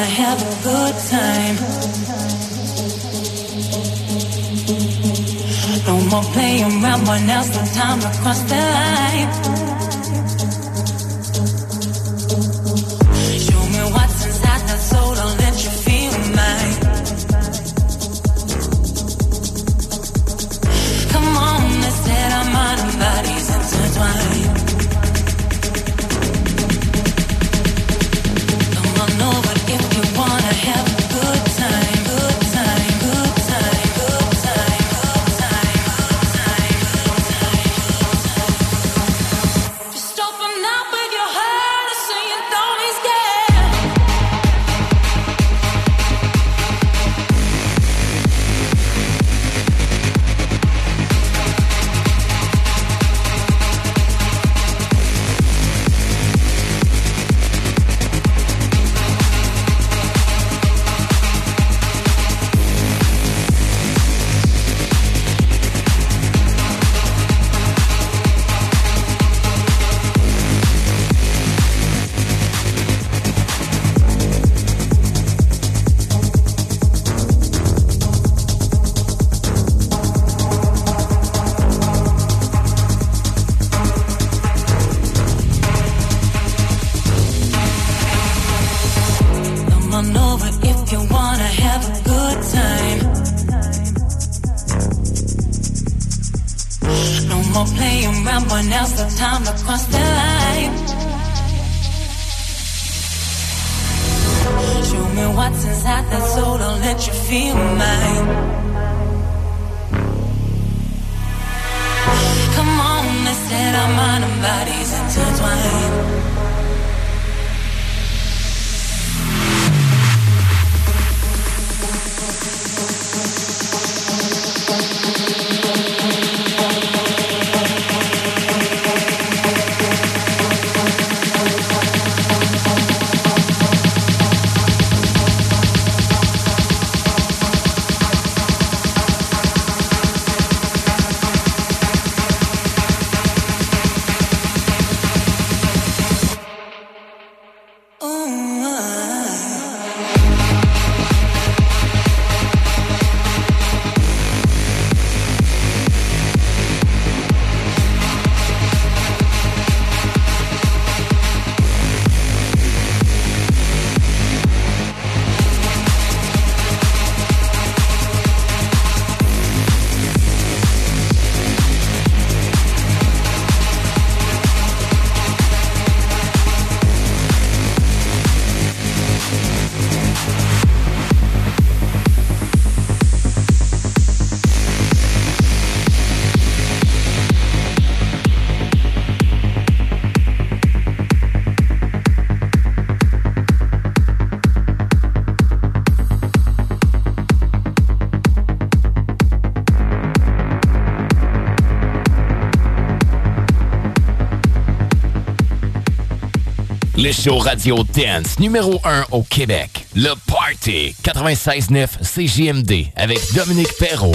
gonna have a good time. No more playing around, but now's the time to cross the line. Le show Radio Dance numéro 1 au Québec. Le Party 96-9 CJMD avec Dominique Perrault.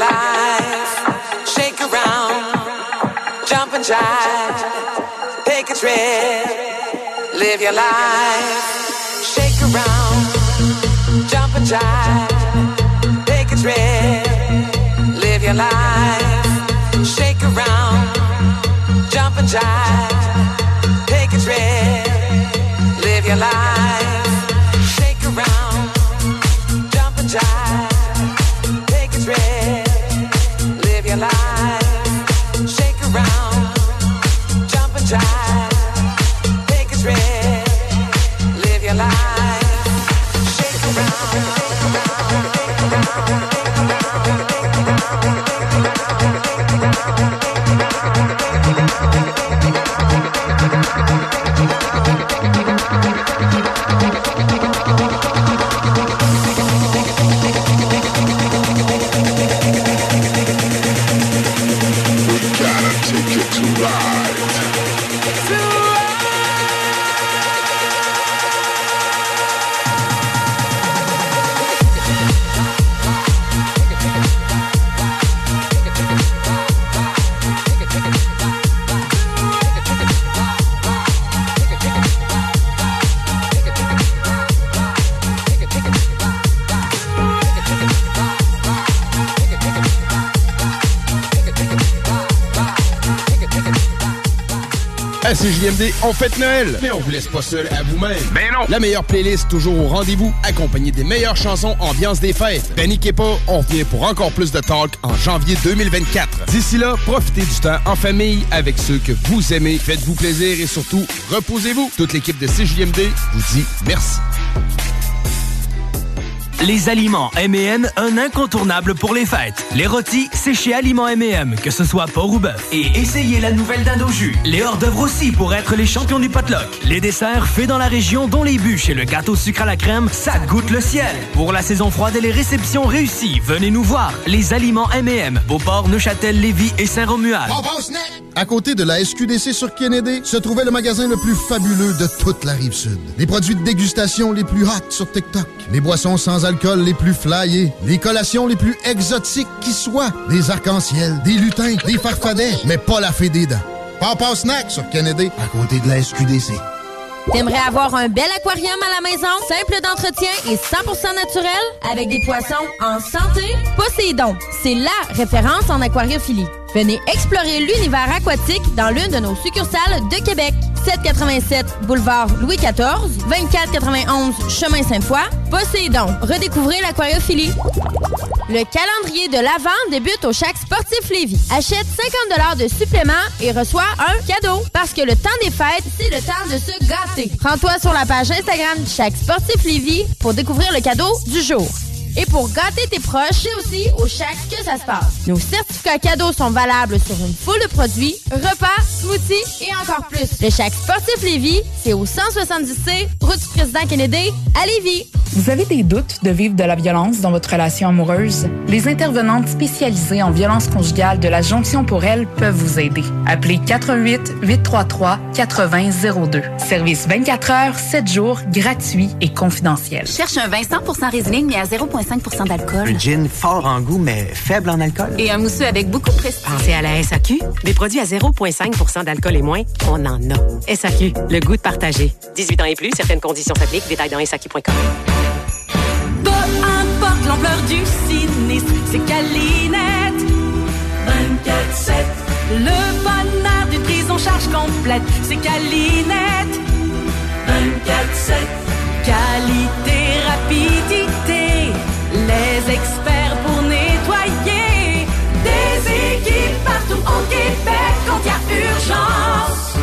Life, shake around, jump and jive, take a trip, live your life, shake around, jump and jive, take a trip, live your life, shake around, jump and jive, take a trip, live your life. On fête Noël, mais on vous laisse pas seul à vous-même. Ben non! La meilleure playlist toujours au rendez-vous, accompagnée des meilleures chansons ambiance des fêtes. Paniquez pas, on revient pour encore plus de talk en janvier 2024. D'ici là, profitez du temps en famille avec ceux que vous aimez, faites-vous plaisir et surtout, reposez-vous. Toute l'équipe de CJMD vous dit merci. Les aliments M&M, un incontournable pour les fêtes. Les rôtis, c'est chez Aliments M&M, que ce soit porc ou bœuf. Et essayez la nouvelle dinde jus. Les hors-d'œuvre aussi pour être les champions du potluck. Les desserts faits dans la région, dont les bûches et le gâteau sucre à la crème, ça goûte le ciel. Pour la saison froide et les réceptions réussies, venez nous voir. Les aliments M&M, Beauport, Neuchâtel, Lévis et Saint-Romuald. À côté de la SQDC sur Kennedy, se trouvait le magasin le plus fabuleux de toute la rive sud. Les produits de dégustation les plus hot sur TikTok. Les boissons sans alcool les plus flyées. Les collations les plus exotiques qui soient. Des arcs-en-ciel, des lutins, des farfadets, mais pas la fée des dents. Papa Snack sur Kennedy, à côté de la SQDC. T'aimerais avoir un bel aquarium à la maison, simple d'entretien et 100% naturel, avec des poissons en santé? Poséidon, c'est LA référence en aquariophilie. Venez explorer l'univers aquatique dans l'une de nos succursales de Québec. 787 boulevard Louis XIV, 2491 chemin Sainte-Foy. Poséidon, redécouvrez l'aquariophilie. Le calendrier de l'Avent débute au Chac Sportif Lévis. Achète 50 de supplément et reçois un cadeau. Parce que le temps des fêtes, c'est le temps de se gâter. Rends-toi sur la page Instagram du Chac Sportif Lévis pour découvrir le cadeau du jour. Et pour gâter tes proches, c'est aussi au Chac que ça se passe? Nos certificats cadeaux sont valables sur une foule de produits, repas, smoothies et encore plus. Le Chac Sportif Lévis, c'est au 170C, route du président Kennedy, à Lévis. Vous avez des doutes de vivre de la violence dans votre relation amoureuse? Les intervenantes spécialisées en violence conjugale de la Jonction pour elle peuvent vous aider. Appelez 88 833 8002. Service 24 heures, 7 jours, gratuit et confidentiel. Cherche un vin 100% Riesling, mais à 0,5 d'alcool. Un gin fort en goût, mais faible en alcool. Et un mousseux avec beaucoup de prestige. Pensez à la SAQ. Des produits à 0,5% d'alcool et moins, on en a. SAQ, le goût de partager. 18 ans et plus, certaines conditions s'appliquent. Détails dans SAQ.com. Peu importe l'ampleur du sinistre, c'est Calinette. 24-7. Le bonheur d'une prise en charge complète, c'est Calinette. 24-7. Qualité, rapidité, au Québec quand il y a urgence.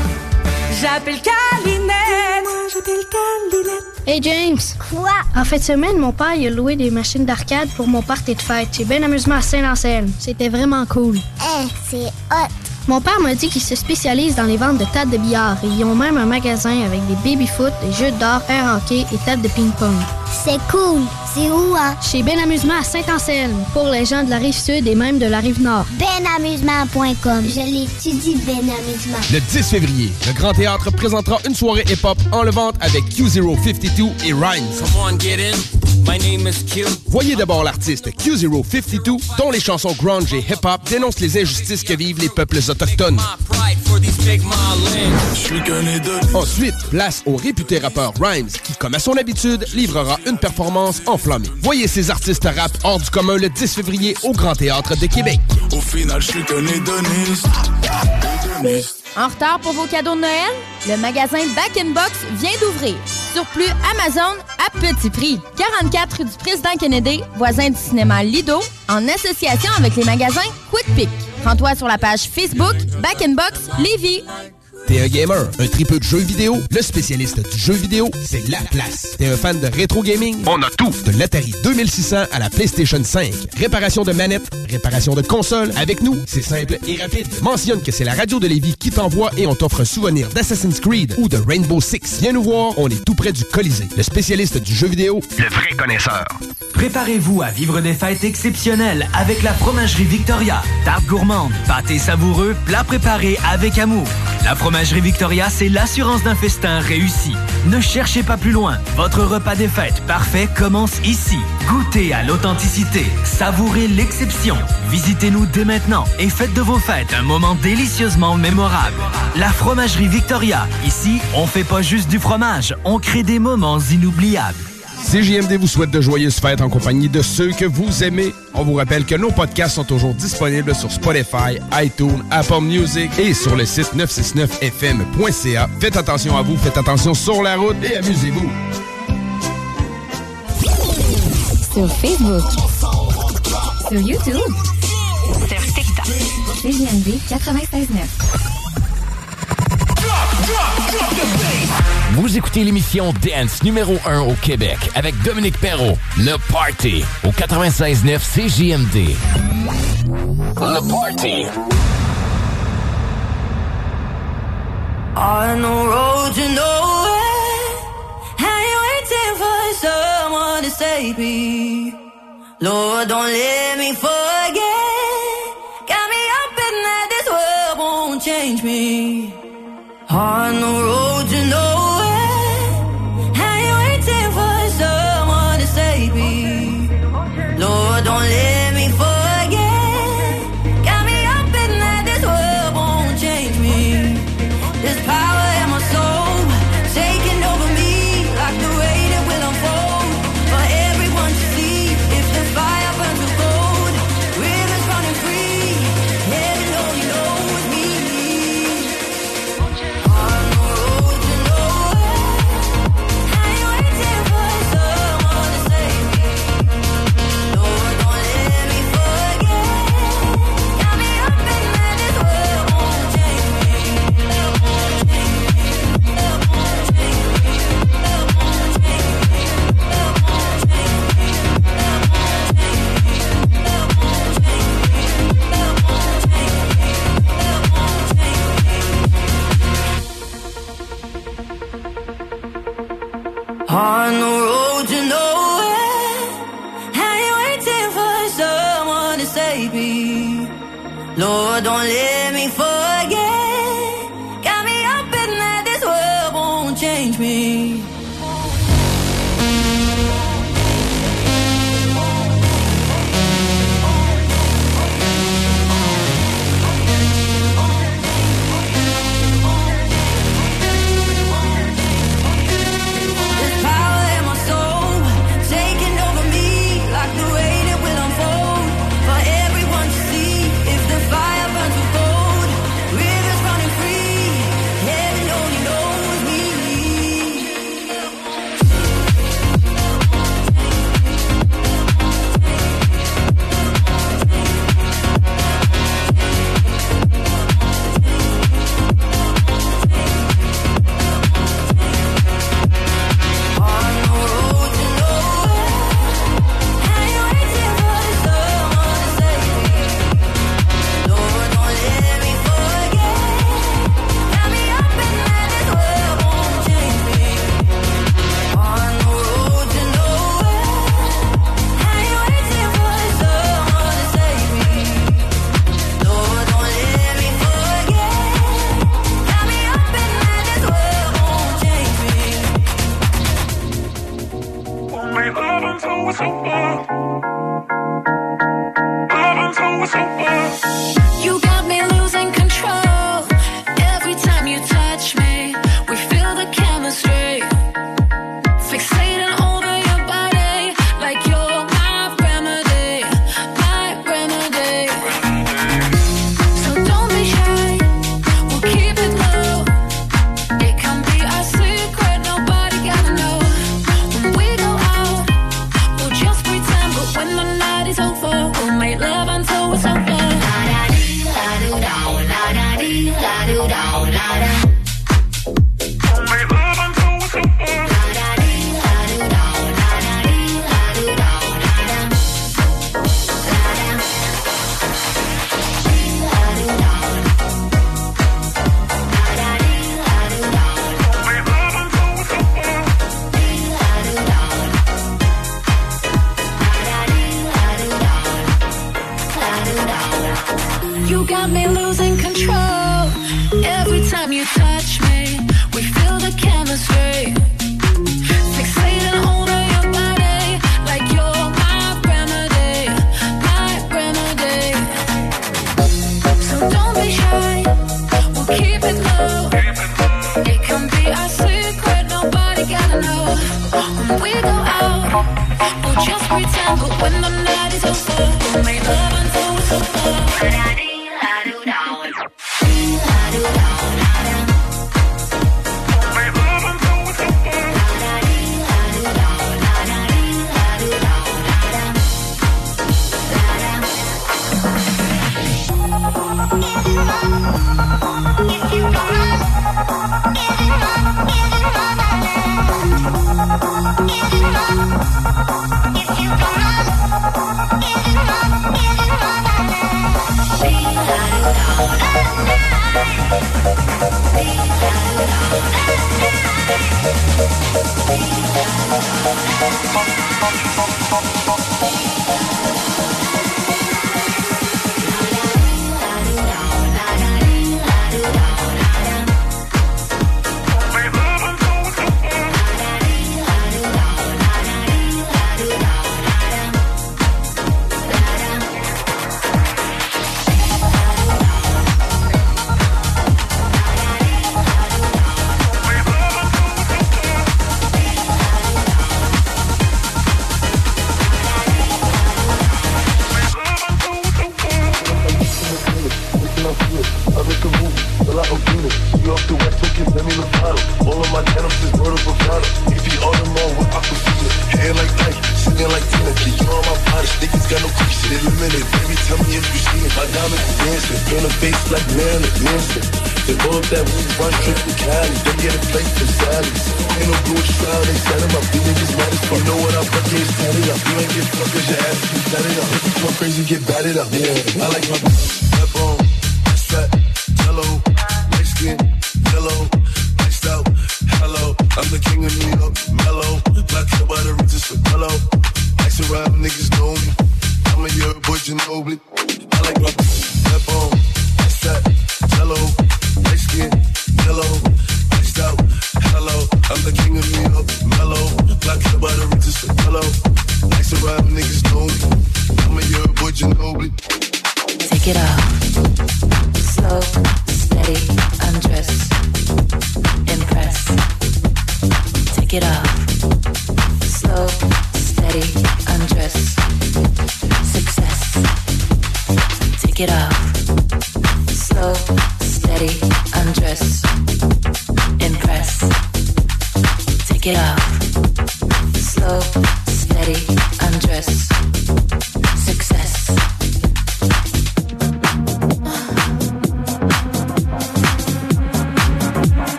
J'appelle Calinette. Moi, j'appelle Calinette. Hey James! Quoi? En fin de semaine, mon père il a loué des machines d'arcade pour mon party de fête. J'ai bien amusement à Saint-Anselme. C'était vraiment cool. Eh, c'est hot. Mon père m'a dit qu'il se spécialise dans les ventes de tables de billard et ils ont même un magasin avec des baby-foot, des jeux d'or, air hockey et tables de ping-pong. C'est cool. C'est où, hein? Chez Ben Amusement à Saint-Anselme, pour les gens de la rive sud et même de la rive nord. Benamusement.com. Je l'étudie, Ben Amusement. Le 10 février, le Grand Théâtre présentera une soirée hip-hop en levante avec Q052 et Rhymes. My name is Q. Voyez d'abord l'artiste Q052, dont les chansons grunge et hip-hop dénoncent les injustices que vivent les peuples autochtones. Ensuite, place au réputé rappeur Rhymes, qui, comme à son habitude, livrera une performance enflammée. Voyez ces artistes rap hors du commun le 10 février au Grand Théâtre de Québec. Au final, je suis. En retard pour vos cadeaux de Noël? Le magasin Back in Box vient d'ouvrir. Surplus Amazon à petit prix. 44 rue du Président Kennedy, voisin du cinéma Lido, en association avec les magasins Quick Pick. Rends-toi sur la page Facebook Back in Box Lévis. T'es un gamer, un tripeux de jeux vidéo, le spécialiste du jeu vidéo, c'est la place. T'es un fan de rétro gaming? On a tout! De l'Atari 2600 à la PlayStation 5. Réparation de manettes, réparation de consoles. Avec nous, c'est simple et rapide. Mentionne que c'est la radio de Lévis qui t'envoie et on t'offre un souvenir d'Assassin's Creed ou de Rainbow Six. Viens nous voir, on est tout près du Colisée. Le spécialiste du jeu vidéo, le vrai connaisseur. Préparez-vous à vivre des fêtes exceptionnelles avec la Fromagerie Victoria. Tarte gourmande, pâté savoureux, plats préparés avec amour. La Fromagerie Victoria, c'est l'assurance d'un festin réussi. Ne cherchez pas plus loin. Votre repas des fêtes parfait commence ici. Goûtez à l'authenticité, savourez l'exception. Visitez-nous dès maintenant et faites de vos fêtes un moment délicieusement mémorable. La Fromagerie Victoria. Ici, on fait pas juste du fromage, on crée des moments inoubliables. CJMD vous souhaite de joyeuses fêtes en compagnie de ceux que vous aimez. On vous rappelle que nos podcasts sont toujours disponibles sur Spotify, iTunes, Apple Music et sur le site 969fm.ca. Faites attention à vous, faites attention sur la route et amusez-vous. Sur Facebook. Sur YouTube. Sur TikTok. CJMD 96.9. Vous écoutez l'émission Dance numéro 1 au Québec avec Dominique Perrault. Le Party au 96.9 CJMD. Le Party. On the road to nowhere, and you're waiting for someone to save me? Lord, don't let me forget. Got me up in that this world won't change me. On the road Lord,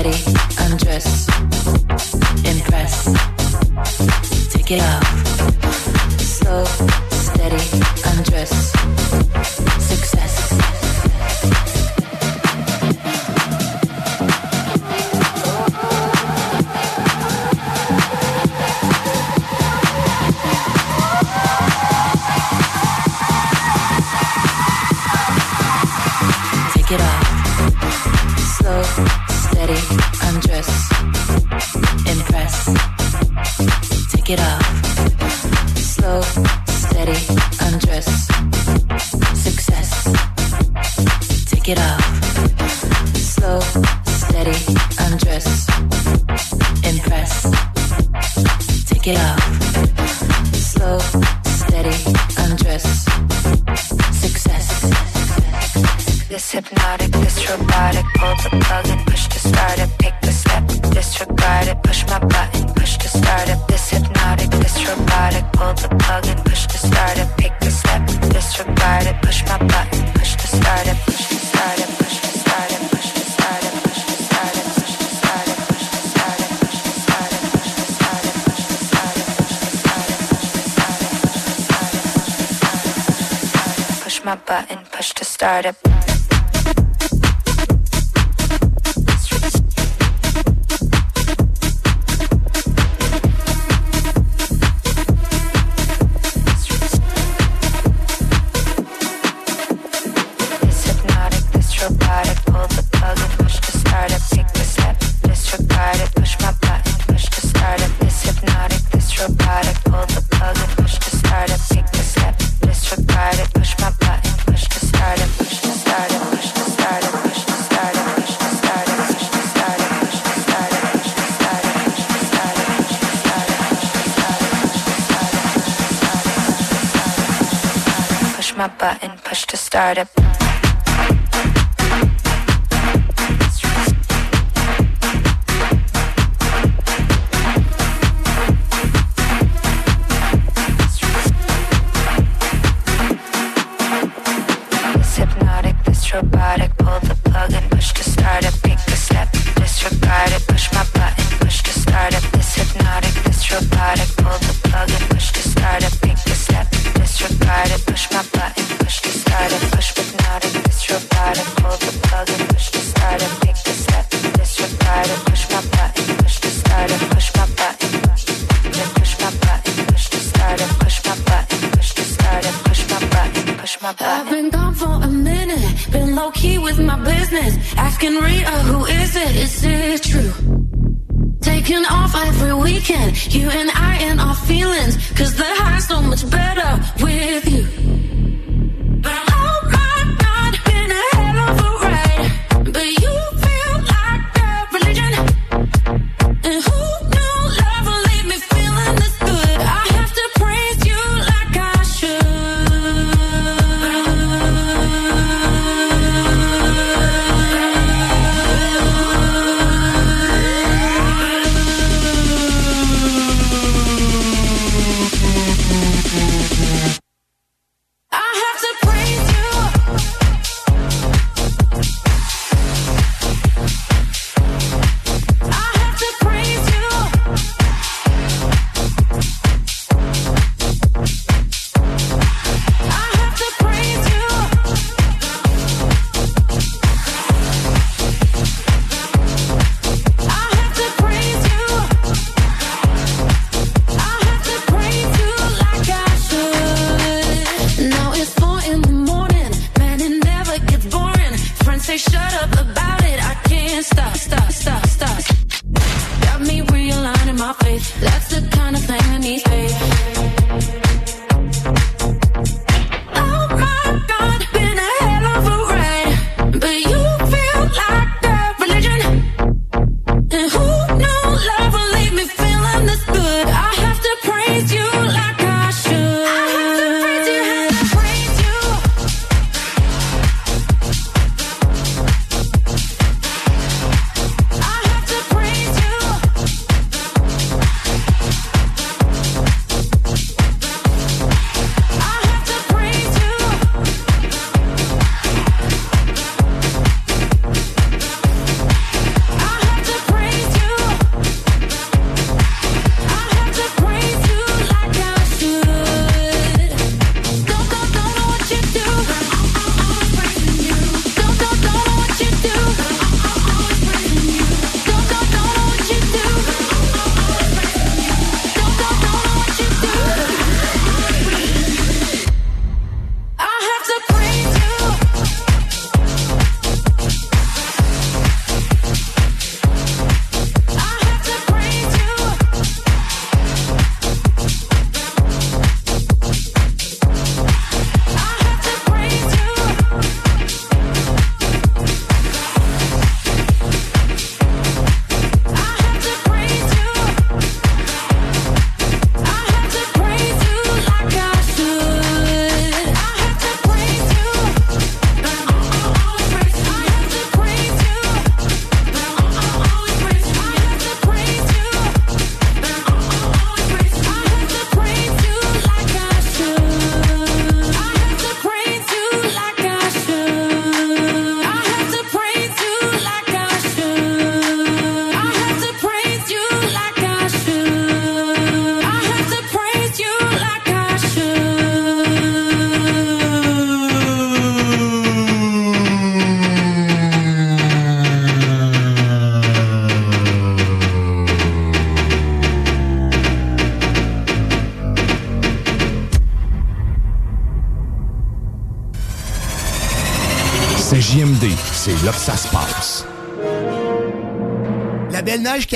steady, undress. Impress. Take it off.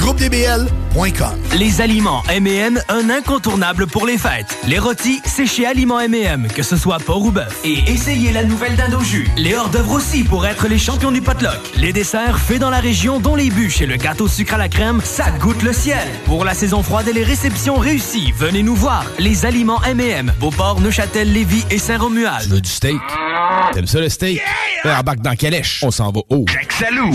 GroupeDBL.com Les aliments M&M, un incontournable pour les fêtes. Les rôtis, c'est chez Aliments M&M, que ce soit porc ou bœuf. Et essayez la nouvelle dinde au jus. Les hors-d'œuvre aussi pour être les champions du potluck. Les desserts faits dans la région, dont les bûches et le gâteau sucre à la crème, ça goûte le ciel. Pour la saison froide et les réceptions réussies, venez nous voir. Les aliments M&M, Beauport, Neuchâtel, Lévis et Saint-Romuald. Tu veux du steak? T'aimes ça le steak? Ouais. Embarque dans Calèche. On s'en va haut. Salou!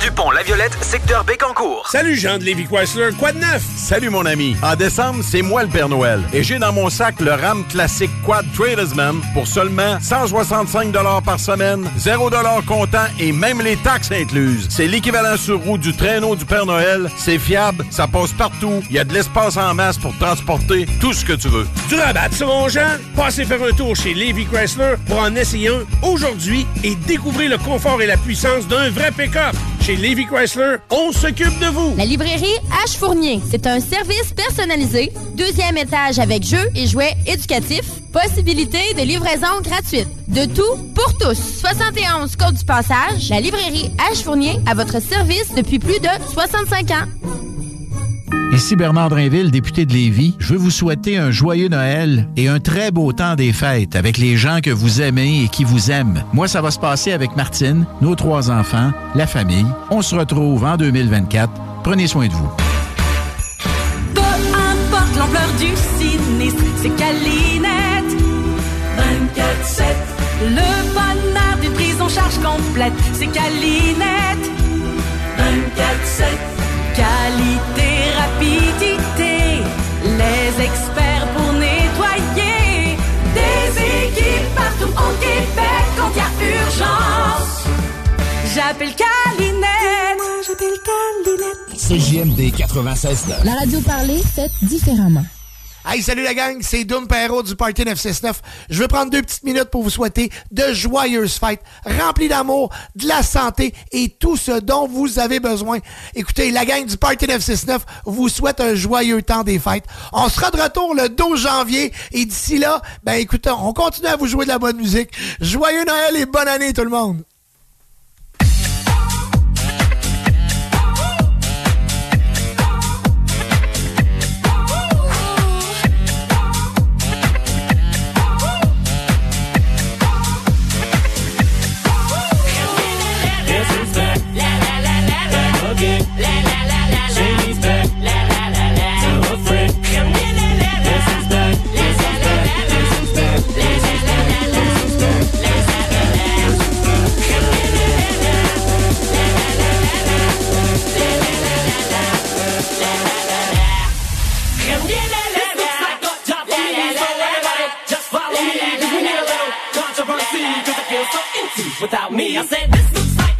du pont La Violette, secteur Bécancourt. Salut Jean de Lévi Chrysler, quoi de neuf? Salut mon ami. En décembre, c'est moi le Père Noël. Et j'ai dans mon sac le RAM classique Quad Tradesman pour seulement 165 par semaine, 0 comptant et même les taxes incluses. C'est l'équivalent sur roue du traîneau du Père Noël. C'est fiable, ça passe partout. Il y a de l'espace en masse pour transporter tout ce que tu veux. Du rabat sur mon Jean? Passez faire un tour chez Lévi Chrysler pour en essayer un aujourd'hui et découvrir le confort et la puissance d'un vrai pick-up. Chez Lévi Chrysler, on s'occupe de vous. La librairie H Fournier, c'est un service personnalisé, deuxième étage avec jeux et jouets éducatifs, possibilité de livraison gratuite. De tout pour tous. 71 Côte du Passage, la librairie H Fournier à votre service depuis plus de 65 ans. Ici Bernard Drinville, député de Lévis. Je veux vous souhaiter un joyeux Noël et un très beau temps des fêtes avec les gens que vous aimez et qui vous aiment. Moi, ça va se passer avec Martine, nos trois enfants, la famille. On se retrouve en 2024. Prenez soin de vous. Peu importe l'ampleur du sinistre, c'est Calinette. 24-7. Le bonheur d'une prise en charge complète, c'est Calinette. 24-7. Qualité, rapidité, les experts pour nettoyer. Des équipes partout au Québec quand il y a urgence. J'appelle Calinette. Moi, j'appelle Calinette. CJMD 96 La radio parlée, faite différemment. Hey, salut la gang, c'est Doom Perrault du Party 969. Je vais prendre deux petites minutes pour vous souhaiter de joyeuses fêtes, remplies d'amour, de la santé et tout ce dont vous avez besoin. Écoutez, la gang du Party 969 vous souhaite un joyeux temps des fêtes. On sera de retour le 12 janvier et d'ici là, ben écoutez, on continue à vous jouer de la bonne musique. Joyeux Noël et bonne année tout le monde. without me. I said, this looks like.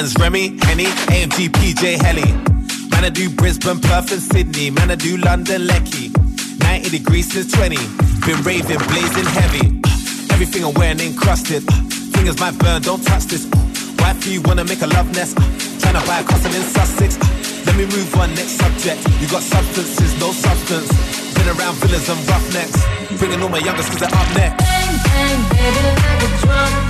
Remy, Henny, AMG, PJ, Helly. Man, I do Brisbane, Perth, and Sydney. Man, I do London, Lecky. 90 degrees since 20. Been raving, blazing heavy. Everything I'm wearing encrusted. Fingers might burn, don't touch this. Wifey wanna make a love nest. Tryna buy a custom in Sussex. Let me move on, next subject. You got substances, no substance. Been around villas and roughnecks. Bringing all my youngest cause they're up next. Bang, bang, baby, like a drum.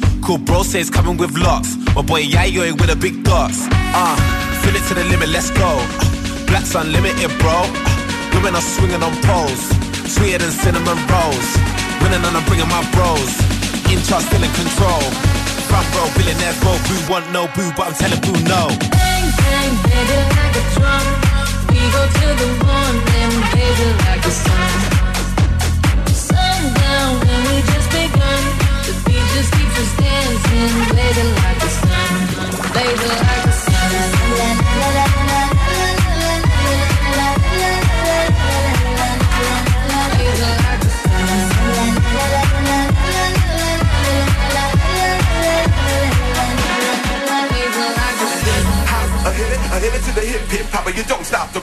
Cool bro says coming with locks. My boy Yayo with a big dots. Uh, ah, fill it to the limit, let's go. Uh, Black's unlimited, bro. Uh, women are swinging on poles. Sweeter than cinnamon rolls. Winning and I'm bringing my bros. In charge, still in control. Front row, billionaire, bro. Boo want no boo, but I'm telling boo no. Bang, bang, baby, like a drum. We go to the morning, baby, like a sun. Sundown, just dancing, waiting like the sun, waiting like the sun. I hit it, I hit it to the hip, hip hopper. You don't stop the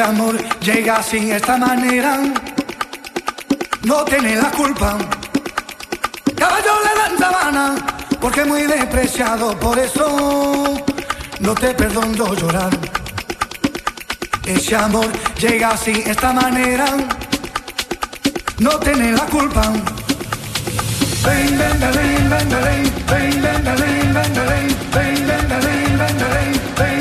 ese amor llega así, esta manera, no tiene la culpa. Caballo le dan sabana, porque muy despreciado, por eso no te perdono llorar. Ese amor llega así, esta manera, no tiene la culpa. Ven, ven, ven, ven, ven, ven, ven, ven, ven, ven, ven, ven, ven, ven, ven, ven, ven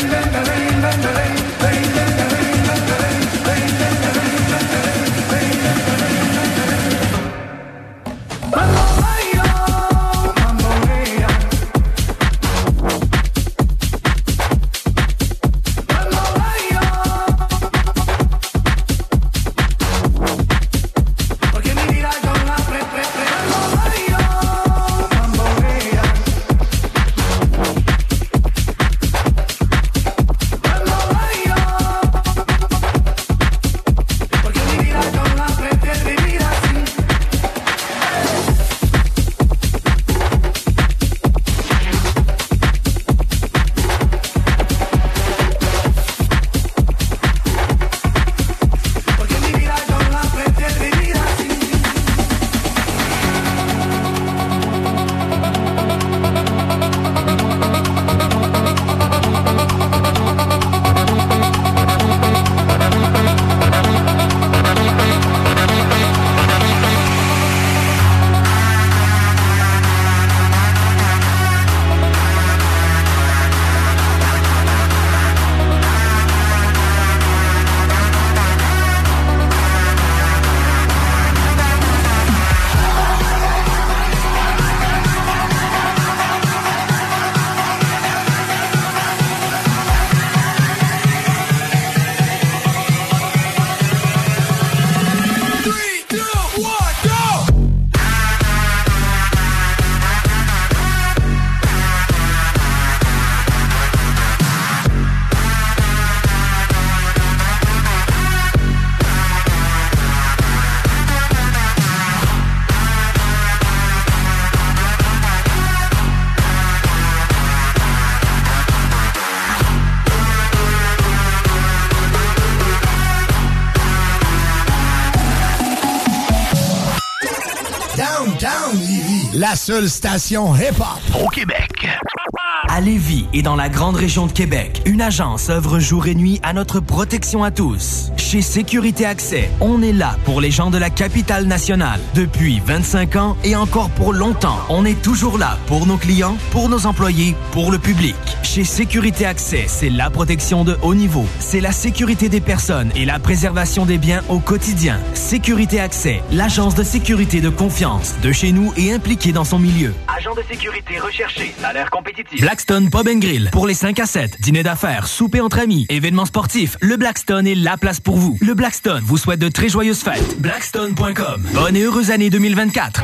seule station hip-hop au Québec. À Lévis et dans la grande région de Québec, une agence œuvre jour et nuit à notre protection à tous. Chez Sécurité Accès, on est là pour les gens de la capitale nationale. Depuis 25 ans et encore pour longtemps, on est toujours là pour nos clients, pour nos employés, pour le public. Chez Sécurité Accès, c'est la protection de haut niveau. C'est la sécurité des personnes et la préservation des biens au quotidien. Sécurité Accès, l'agence de sécurité de confiance de chez nous et impliquée dans son milieu. Agent de sécurité recherché, salaire compétitif. Blackstone Pub Grill. Pour les 5 à 7, dîner d'affaires, souper entre amis, événements sportifs, le Blackstone est la place pour Le Blackstone vous souhaite de très joyeuses fêtes. Blackstone.com. Bonne et heureuse année 2024.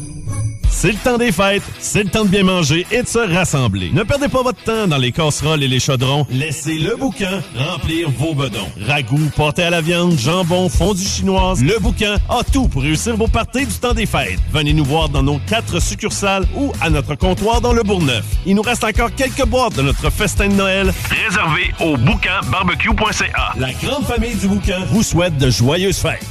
C'est le temps des fêtes, c'est le temps de bien manger et de se rassembler. Ne perdez pas votre temps dans les casseroles et les chaudrons. Laissez le bouquin remplir vos bedons. Ragoût, pâté à la viande, jambon, fondue chinoise, le bouquin a tout pour réussir vos parties du temps des fêtes. Venez nous voir dans nos quatre succursales ou à notre comptoir dans le Bourgneuf. Il nous reste encore quelques boîtes de notre festin de Noël réservé au bouquinbarbecue.ca. La grande famille du bouquin vous souhaite de joyeuses fêtes.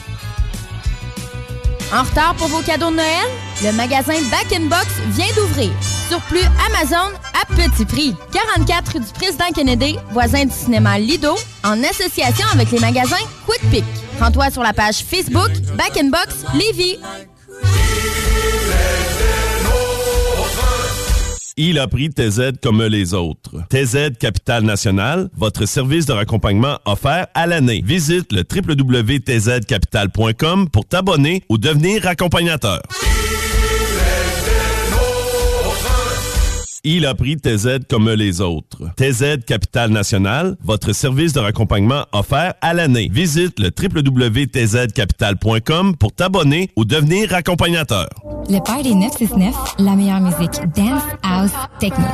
En retard pour vos cadeaux de Noël? Le magasin Back in Box vient d'ouvrir. Surplus Amazon à petit prix. 44 rue du Président Kennedy, voisin du cinéma Lido, en association avec les magasins Quick Pick. Rends-toi sur la page Facebook Back in Box Lévis. Il a pris TZ comme les autres. TZ Capital National, votre service de raccompagnement offert à l'année. Visite le www.tzcapital.com pour t'abonner ou devenir accompagnateur. Il a pris TZ comme les autres. TZ Capital National, votre service de raccompagnement offert à l'année. Visite le www.tzcapital.com pour t'abonner ou devenir accompagnateur. Le Party 969, la meilleure musique dance, house, techno.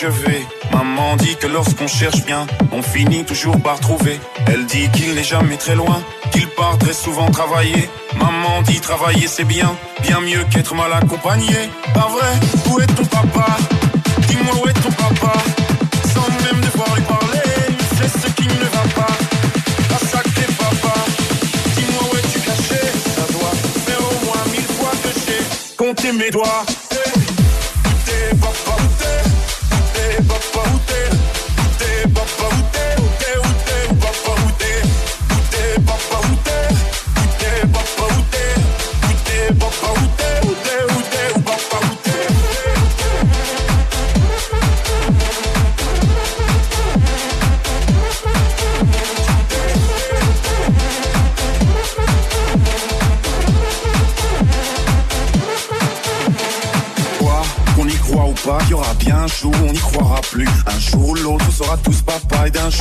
Je vais. Maman dit que lorsqu'on cherche bien, on finit toujours par trouver. Elle dit qu'il n'est jamais très loin, qu'il part très souvent travailler. Maman dit travailler c'est bien, bien mieux qu'être mal accompagné. Pas vrai, où est ton papa? Dis-moi où est ton papa Sans même devoir lui parler, c'est ce qui ne va pas. Dis-moi où es-tu caché? Ça doit faire au moins mille fois que j'ai compté mes doigts.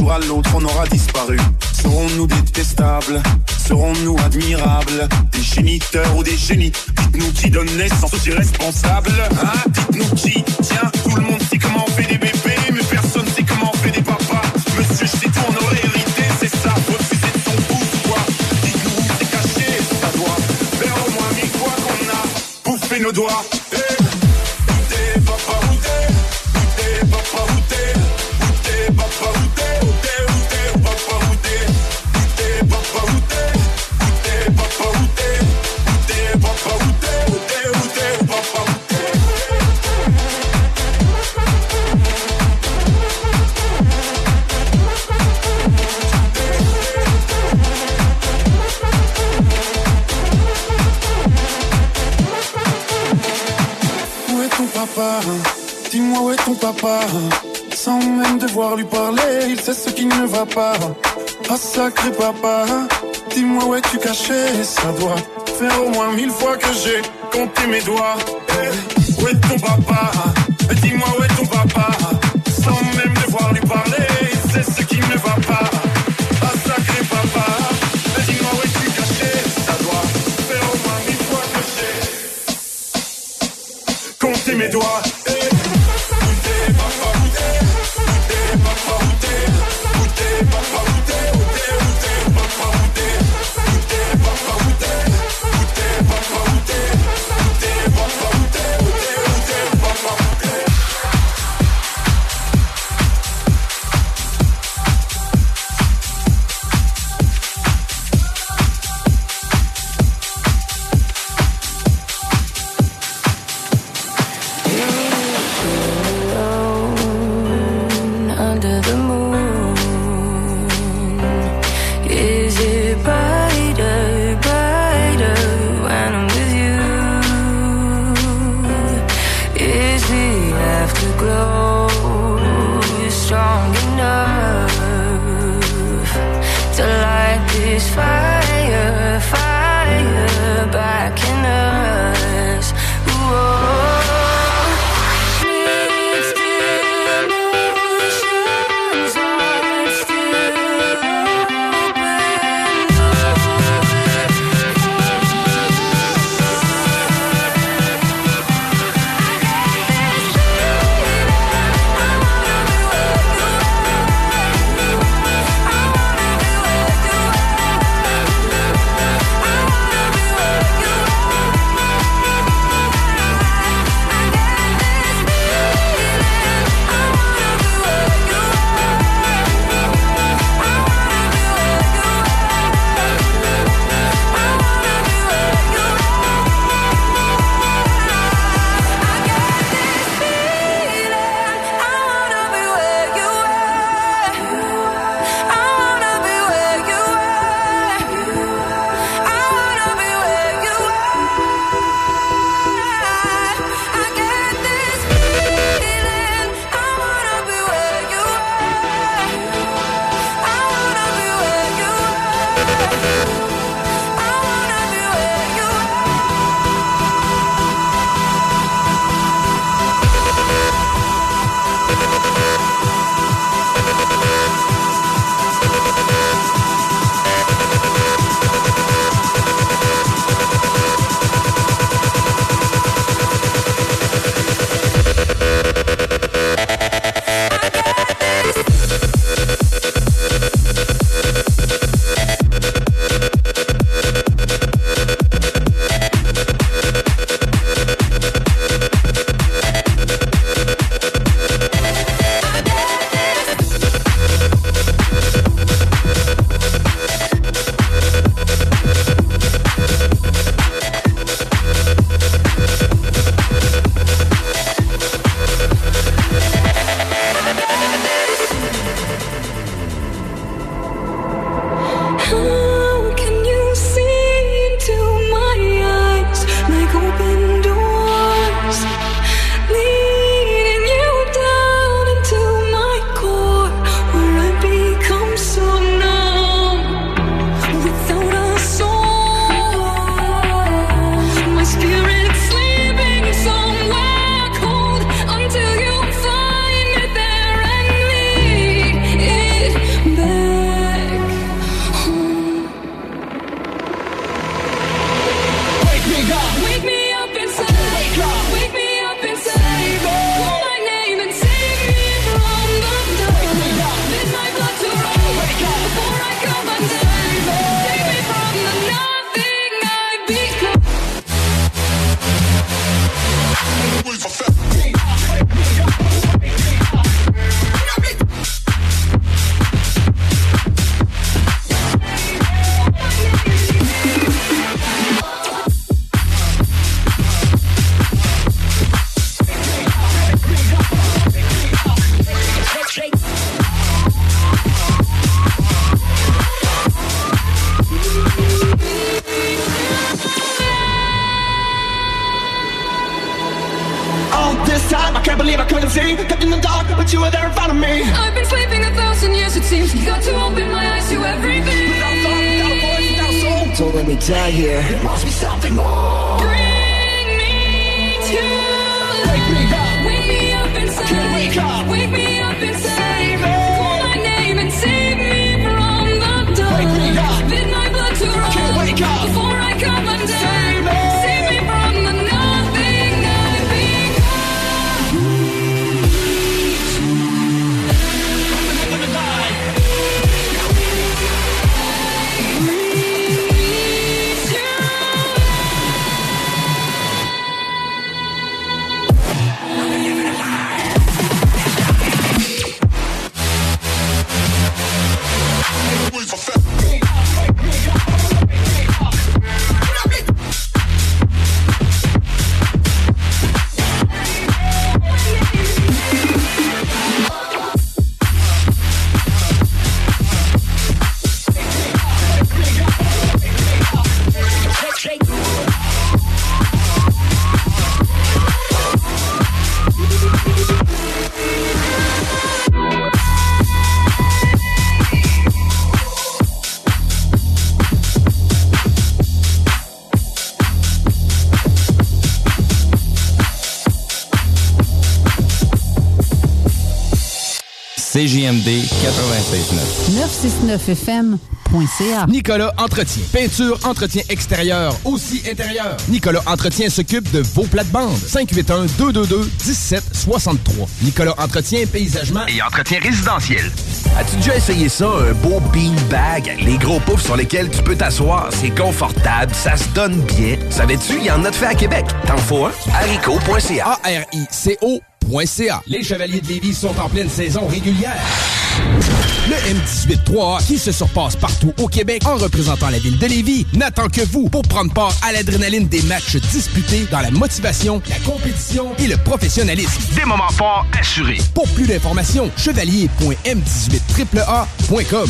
Jour l'autre, on aura disparu. Serons-nous détestables? Serons-nous admirables? Des géniteurs ou des génies? Dites-nous qui donne naissance aux irresponsables Hein? Dites-nous qui Tiens, tout le monde sait comment on fait des bébés, mais personne sait comment on fait des papas. Monsieur, je sais tout, on aurait hérité, c'est ça. Refuser de son pouce, quoi. Dites-nous où caché, ça doit faire au moins mille fois qu'on a bouffé nos doigts. Pas. Ah sacré papa, dis-moi où es-tu caché Ça doit faire au moins mille fois que j'ai compté mes doigts. Eh, où est ton papa? 969fm.ca. Nicolas Entretien. Peinture, entretien extérieur, aussi intérieur. Nicolas Entretien s'occupe de vos plates-bandes. 581-222-1763. Nicolas Entretien, paysagement et entretien résidentiel. As-tu déjà essayé ça, un beau beanbag? Les gros poufs sur lesquels tu peux t'asseoir, c'est confortable, ça se donne bien. Savais-tu, il y en a de fait à Québec. T'en faut un? haricot.ca. A-R-I-C-O .ca. Les Chevaliers de Lévis sont en pleine saison régulière. Le M18-3A, qui se surpasse partout au Québec en représentant la ville de Lévis, n'attend que vous pour prendre part à l'adrénaline des matchs disputés dans la motivation, la compétition et le professionnalisme. Des moments forts assurés. Pour plus d'informations, chevalier.m18AAA.com.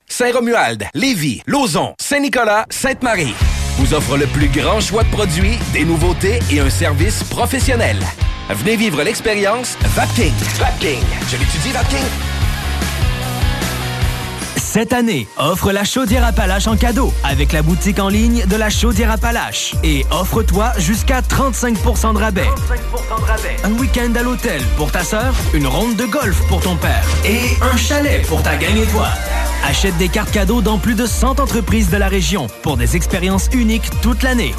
Saint-Romuald, Lévis, Lauson, Saint-Nicolas, Sainte-Marie vous offre le plus grand choix de produits, des nouveautés et un service professionnel. Venez vivre l'expérience Vapking. Vapking. Je l'étudie, Vapking. Cette année, offre la chaudière Appalache en cadeau avec la boutique en ligne de la chaudière Appalache. Et offre-toi jusqu'à 35% de rabais. Un week-end à l'hôtel pour ta sœur, une ronde de golf pour ton père et un chalet pour ta gang et toi. Achète des cartes cadeaux dans plus de 100 entreprises de la région pour des expériences uniques toute l'année.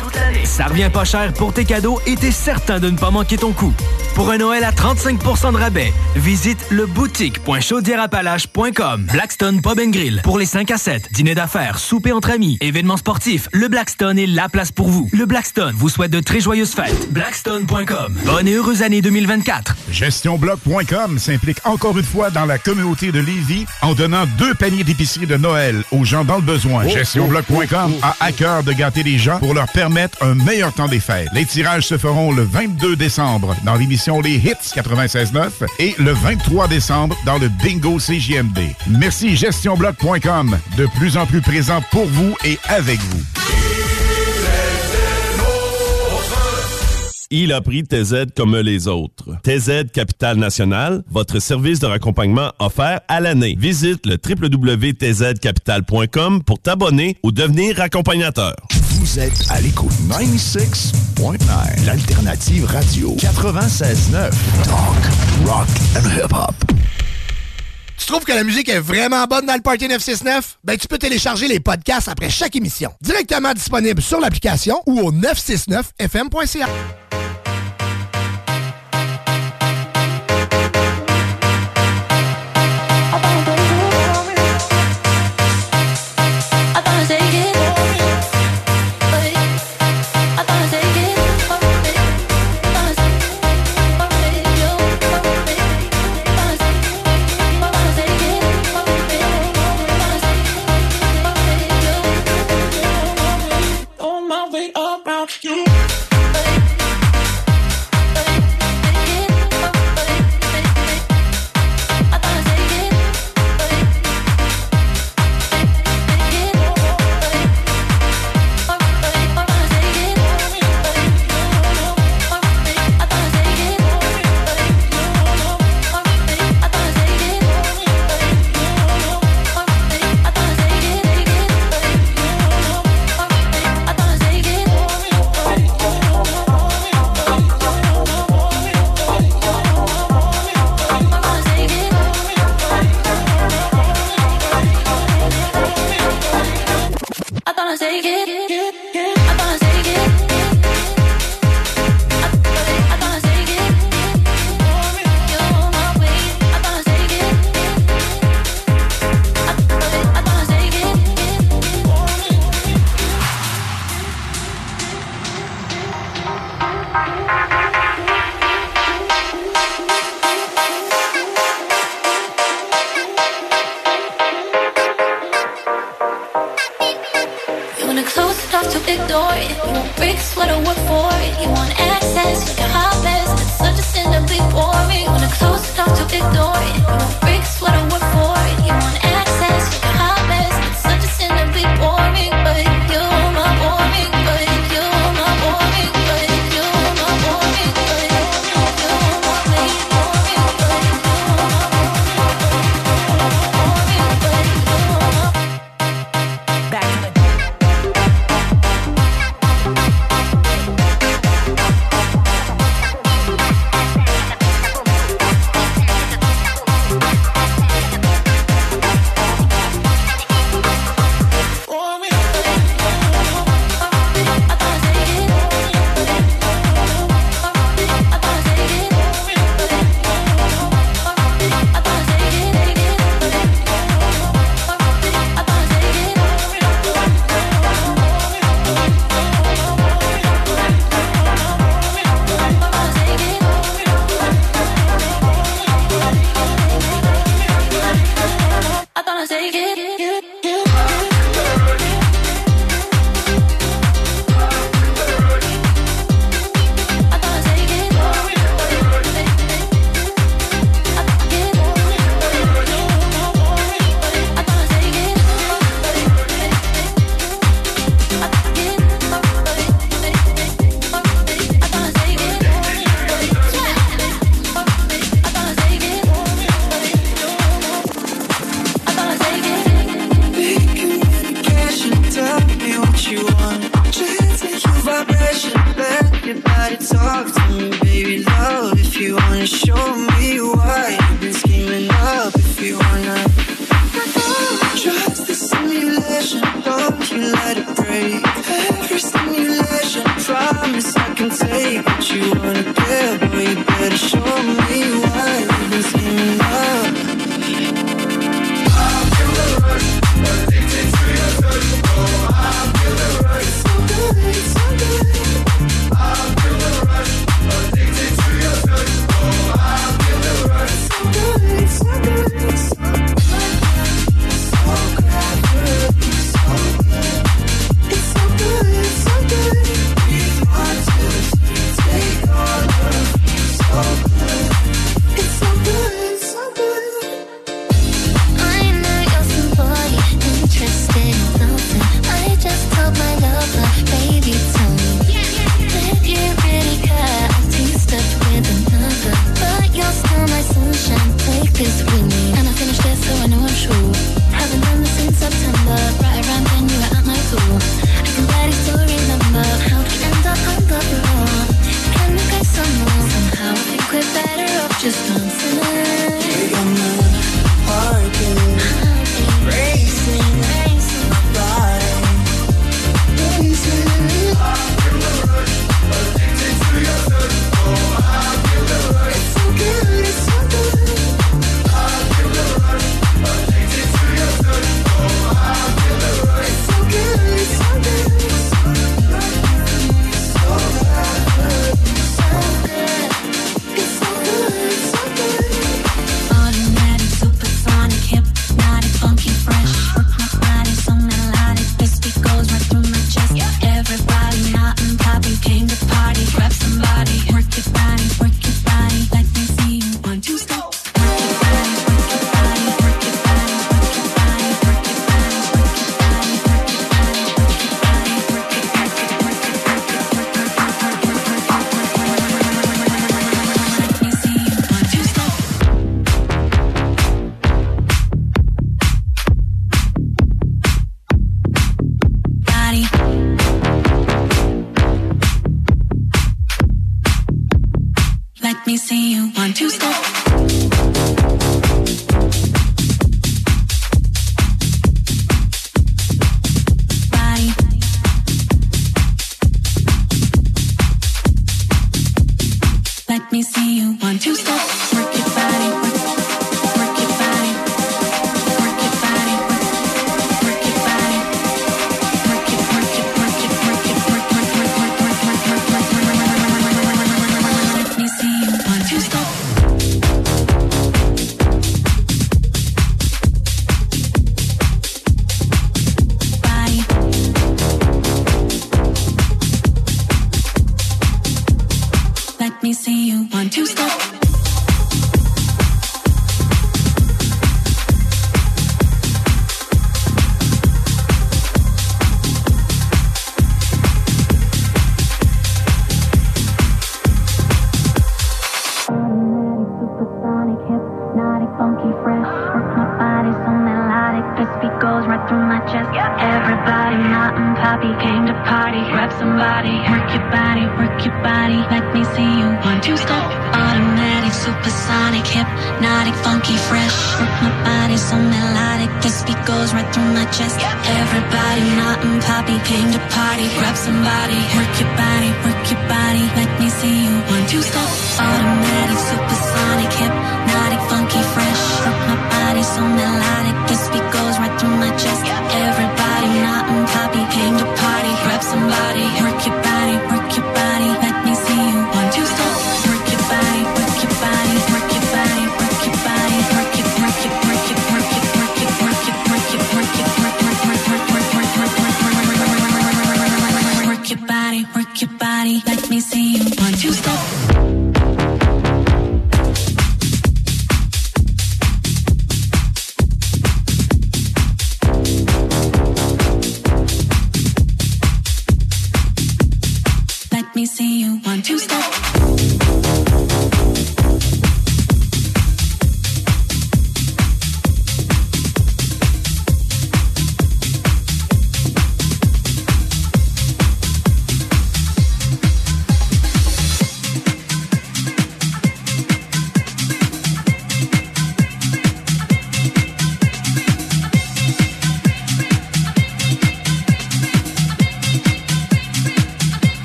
Ça revient pas cher pour tes cadeaux et t'es certain de ne pas manquer ton coup. Pour un Noël à 35% de rabais, visite le boutique.chaudierapalache.com. Blackstone Pub Grill pour les 5 à 7, dîner d'affaires, souper entre amis, événements sportifs. Le Blackstone est la place pour vous. Le Blackstone vous souhaite de très joyeuses fêtes. Blackstone.com. Bonne et heureuse année 2024. GestionBloc.com s'implique encore une fois dans la communauté de Lévis en donnant deux paniers d'épicerie de Noël aux gens dans le besoin. Oh, GestionBloc.com a à cœur de gâter les gens pour leur permettre un meilleur temps des fêtes. Les tirages se feront le 22 décembre dans l'émission Les Hits 96.9 et le 23 décembre dans le Bingo CJMD. Merci GestionBloc.com, de plus en plus présent pour vous et avec vous. Il a pris TZ comme les autres. TZ Capital National, votre service de raccompagnement offert à l'année. Visite le www.tzcapital.com pour t'abonner ou devenir accompagnateur. Vous êtes à l'écoute 96.9, l'alternative radio 96.9, talk, rock and hip-hop. Tu trouves que la musique est vraiment bonne dans le Party 969? Ben, tu peux télécharger les podcasts après chaque émission. Directement disponible sur l'application ou au 969fm.ca.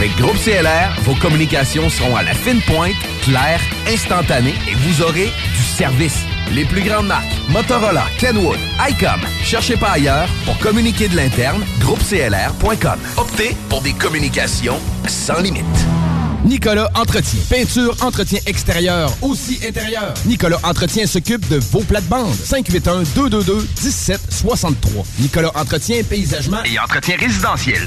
Avec Groupe CLR, vos communications seront à la fine pointe, claires, instantanées et vous aurez du service. Les plus grandes marques, Motorola, Kenwood, ICOM. Cherchez pas ailleurs pour communiquer de l'interne, groupeclr.com. Optez pour des communications sans limite. Nicolas Entretien. Peinture, entretien extérieur, aussi intérieur. Nicolas Entretien s'occupe de vos plates-bandes. 581-222-1763. Nicolas Entretien, paysagement et entretien résidentiel.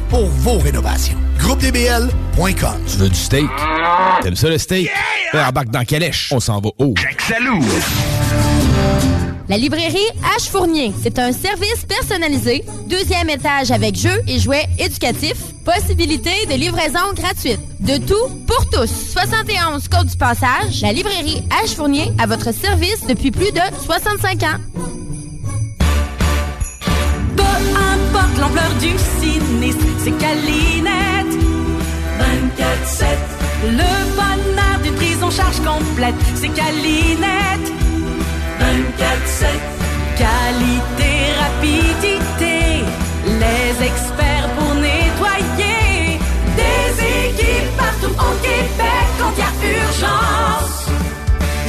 pour vos rénovations. GroupeDBL.com. Tu veux du steak? T'aimes ça le steak? Yeah! Embarque dans Calèche. On s'en va haut. Salou! La librairie H Fournier, c'est un service personnalisé, deuxième étage avec jeux et jouets éducatifs, possibilité de livraison gratuite. De tout pour tous. 71 Côte du Passage, la librairie H Fournier à votre service depuis plus de 65 ans. L'ampleur du sinistre, c'est Calinette. 24-7. Le bonheur d'une prise en charge complète, c'est Calinette. 24-7. Qualité, rapidité, les experts pour nettoyer. Des équipes partout au Québec quand il y a urgence.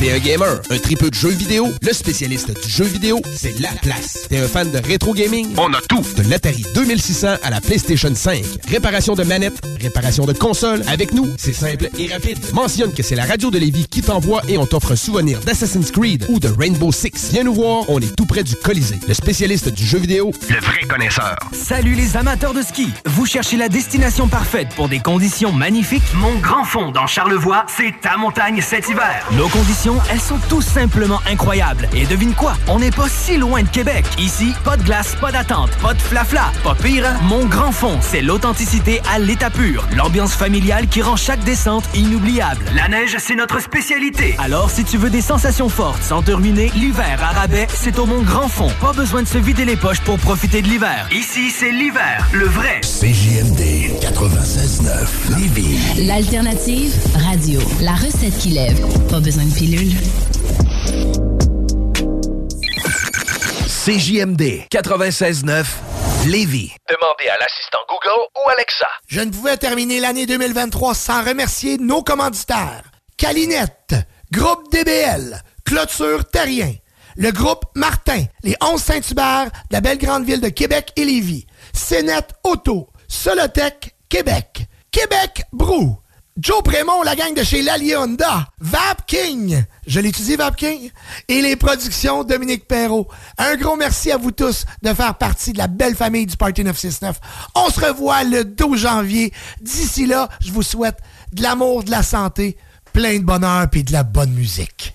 T'es un gamer, un tripeux de jeux vidéo, le spécialiste du jeu vidéo, c'est la place. T'es un fan de rétro gaming? On a tout. De l'Atari 2600 à la PlayStation 5. Réparation de manettes, réparation de consoles. Avec nous, c'est simple et rapide. Mentionne que c'est la radio de Lévis qui t'envoie et on t'offre un souvenir d'Assassin's Creed ou de Rainbow Six. Viens nous voir, on est tout près du Colisée. Le spécialiste du jeu vidéo, Le vrai connaisseur. Salut les amateurs de ski! Vous cherchez la destination parfaite pour des conditions magnifiques? Mon Grand Fond dans Charlevoix, c'est ta montagne cet hiver. Nos conditions, elles sont tout simplement incroyables. Et devine quoi? On n'est pas si loin de Québec. Ici, pas de glace, pas d'attente, pas de flafla. Pas pire, hein? Mon Grand Fond, c'est l'authenticité à l'état pur. L'ambiance familiale qui rend chaque descente inoubliable. La neige, c'est notre spécialité. Alors, si tu veux des sensations fortes sans te ruiner, l'hiver à rabais, c'est au Mont Grand Fond. Pas besoin de se vider les poches pour profiter de l'hiver. Ici, c'est l'hiver, le vrai. CJMD 96.9 Lévis. L'alternative radio. La recette qui lève. Pas besoin de pilule. CJMD 96.9 Lévis. Demandez à l'assistant Google ou Alexa. Je ne pouvais terminer l'année 2023 sans remercier nos commanditaires. Calinette, Groupe DBL, Clôture Terrien, le groupe Martin, les 11 Saint-Hubert de la belle grande ville de Québec et Lévis, Cénet Auto, Solotech Québec, Québec Brou, Joe Prémont, la gang de chez Lalier Honda, Vap King, je l'étudie Vap King, et les productions Dominique Perrault. Un gros merci à vous tous de faire partie de la belle famille du Party 969. On se revoit le 12 janvier. D'ici là, je vous souhaite de l'amour, de la santé, plein de bonheur et de la bonne musique.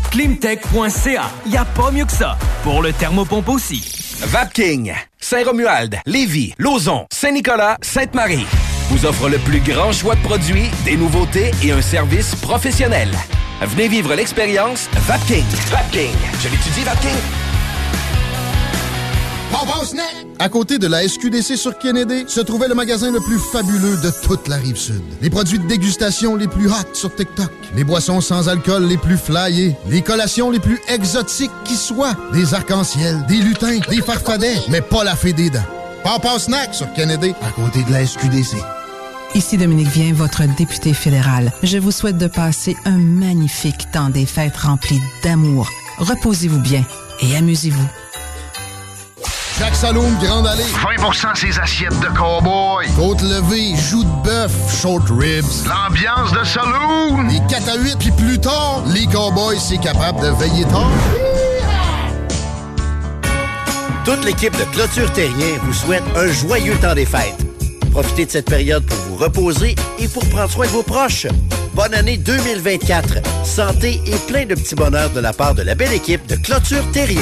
Climtech.ca. Y a pas mieux que ça. Pour le thermopompe aussi. Vapking, Saint-Romuald, Lévis, Lauson, Saint-Nicolas, Sainte-Marie vous offre le plus grand choix de produits, des nouveautés et un service professionnel. Venez vivre l'expérience Vapking. Vapking. Je l'étudie, Vapking. À côté de la SQDC sur Kennedy se trouvait le magasin le plus fabuleux de toute la rive sud. Les produits de dégustation les plus hot sur TikTok, les boissons sans alcool les plus flyées, les collations les plus exotiques qui soient, des arcs-en-ciel, des lutins, des farfadets, mais pas la fée des dents. Papa Snack sur Kennedy, à côté de la SQDC. Ici Dominique Vien, votre député fédéral. Je vous souhaite de passer un magnifique temps des fêtes rempli d'amour. Reposez-vous bien et amusez-vous. Jacques Saloum, Grande Allée. 20% ses assiettes de cowboy. Côte levée, joues de bœuf, short ribs. L'ambiance de saloon. Les 4 à 8, puis plus tard, les cowboys, c'est capable de veiller tard. Toute l'équipe de Clôture Terrien vous souhaite un joyeux temps des fêtes. Profitez de cette période pour vous reposer et pour prendre soin de vos proches. Bonne année 2024. Santé et plein de petits bonheurs de la part de la belle équipe de Clôture Terrien.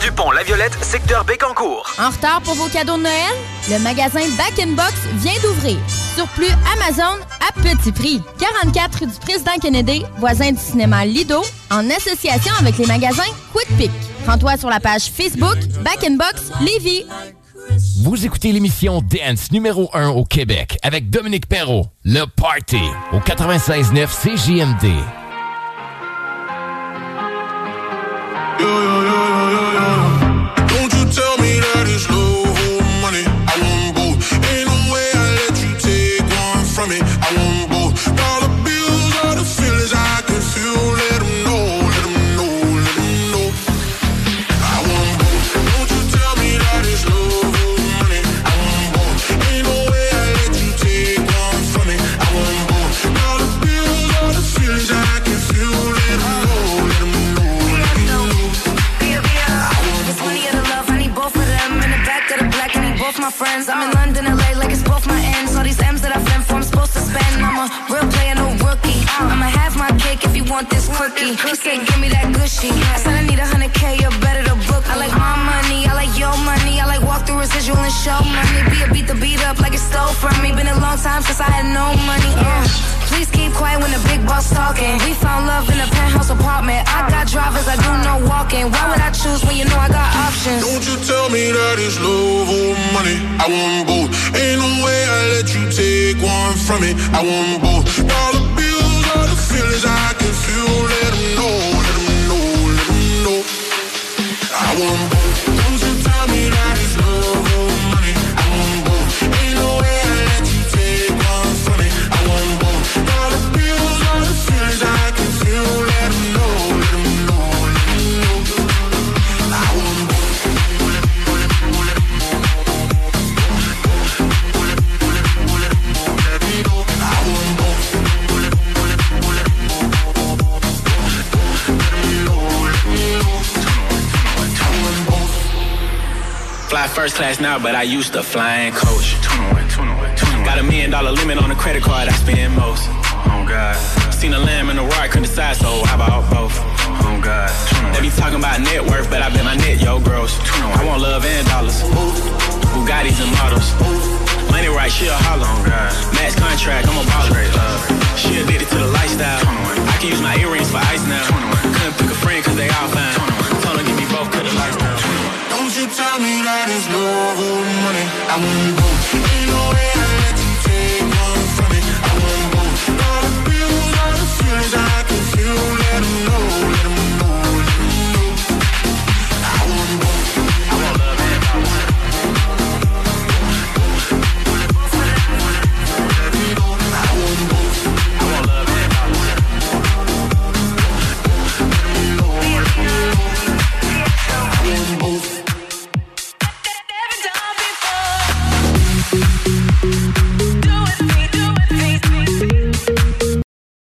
du pont La Violette, secteur Bécancourt. En retard pour vos cadeaux de Noël? Le magasin Back in Box vient d'ouvrir. Surplus Amazon à petit prix. 44 rue du Président Kennedy, voisin du cinéma Lido, en association avec les magasins Quick Pick. Rends-toi sur la page Facebook Back in Box Lévis. Vous écoutez l'émission Dance numéro 1 au Québec avec Dominique Perrault, Le Party, au 96.9 CJMD. Don't you tell me that friends. I'm in London, LA, like it's both my ends. All these M's that I flame for, I'm supposed to spend. I'm a real player, no rookie. I'ma have my cake if you want this cookie. He said, give me that gushy. I said, I need a hundred K, you better. I like my money, I like your money. I like walk through residual and show money. Be a beat the beat up like it stole from me. Been a long time since I had no money. Uh. Please keep quiet when the big boss talking. We found love in a penthouse apartment. I got drivers, I do no walking. Why would I choose when you know I got options? Don't you tell me that it's love or money. I want both. Ain't no way I let you take one from me. I want both. Dollar bills are the feelings I can feel. Let 'em know, let 'em know, Don't you tell me that fly first class now, but I used to fly in coach. 21, 21, 21. Got a million dollar limit on the credit card, I spend most. Oh God. Seen a lamb and a roar, couldn't decide, so I bought both. Oh God. They be talking about net worth, but I bet my net yo gross. I want love and dollars. Bugattis and models. Money right, she a holler. Oh God. Max contract, I'm a baller. Straight love. She addicted to the lifestyle. I can use my earrings for ice now. Couldn't pick a friend cause they all fine. Me that it's no money. I want both. Ain't no way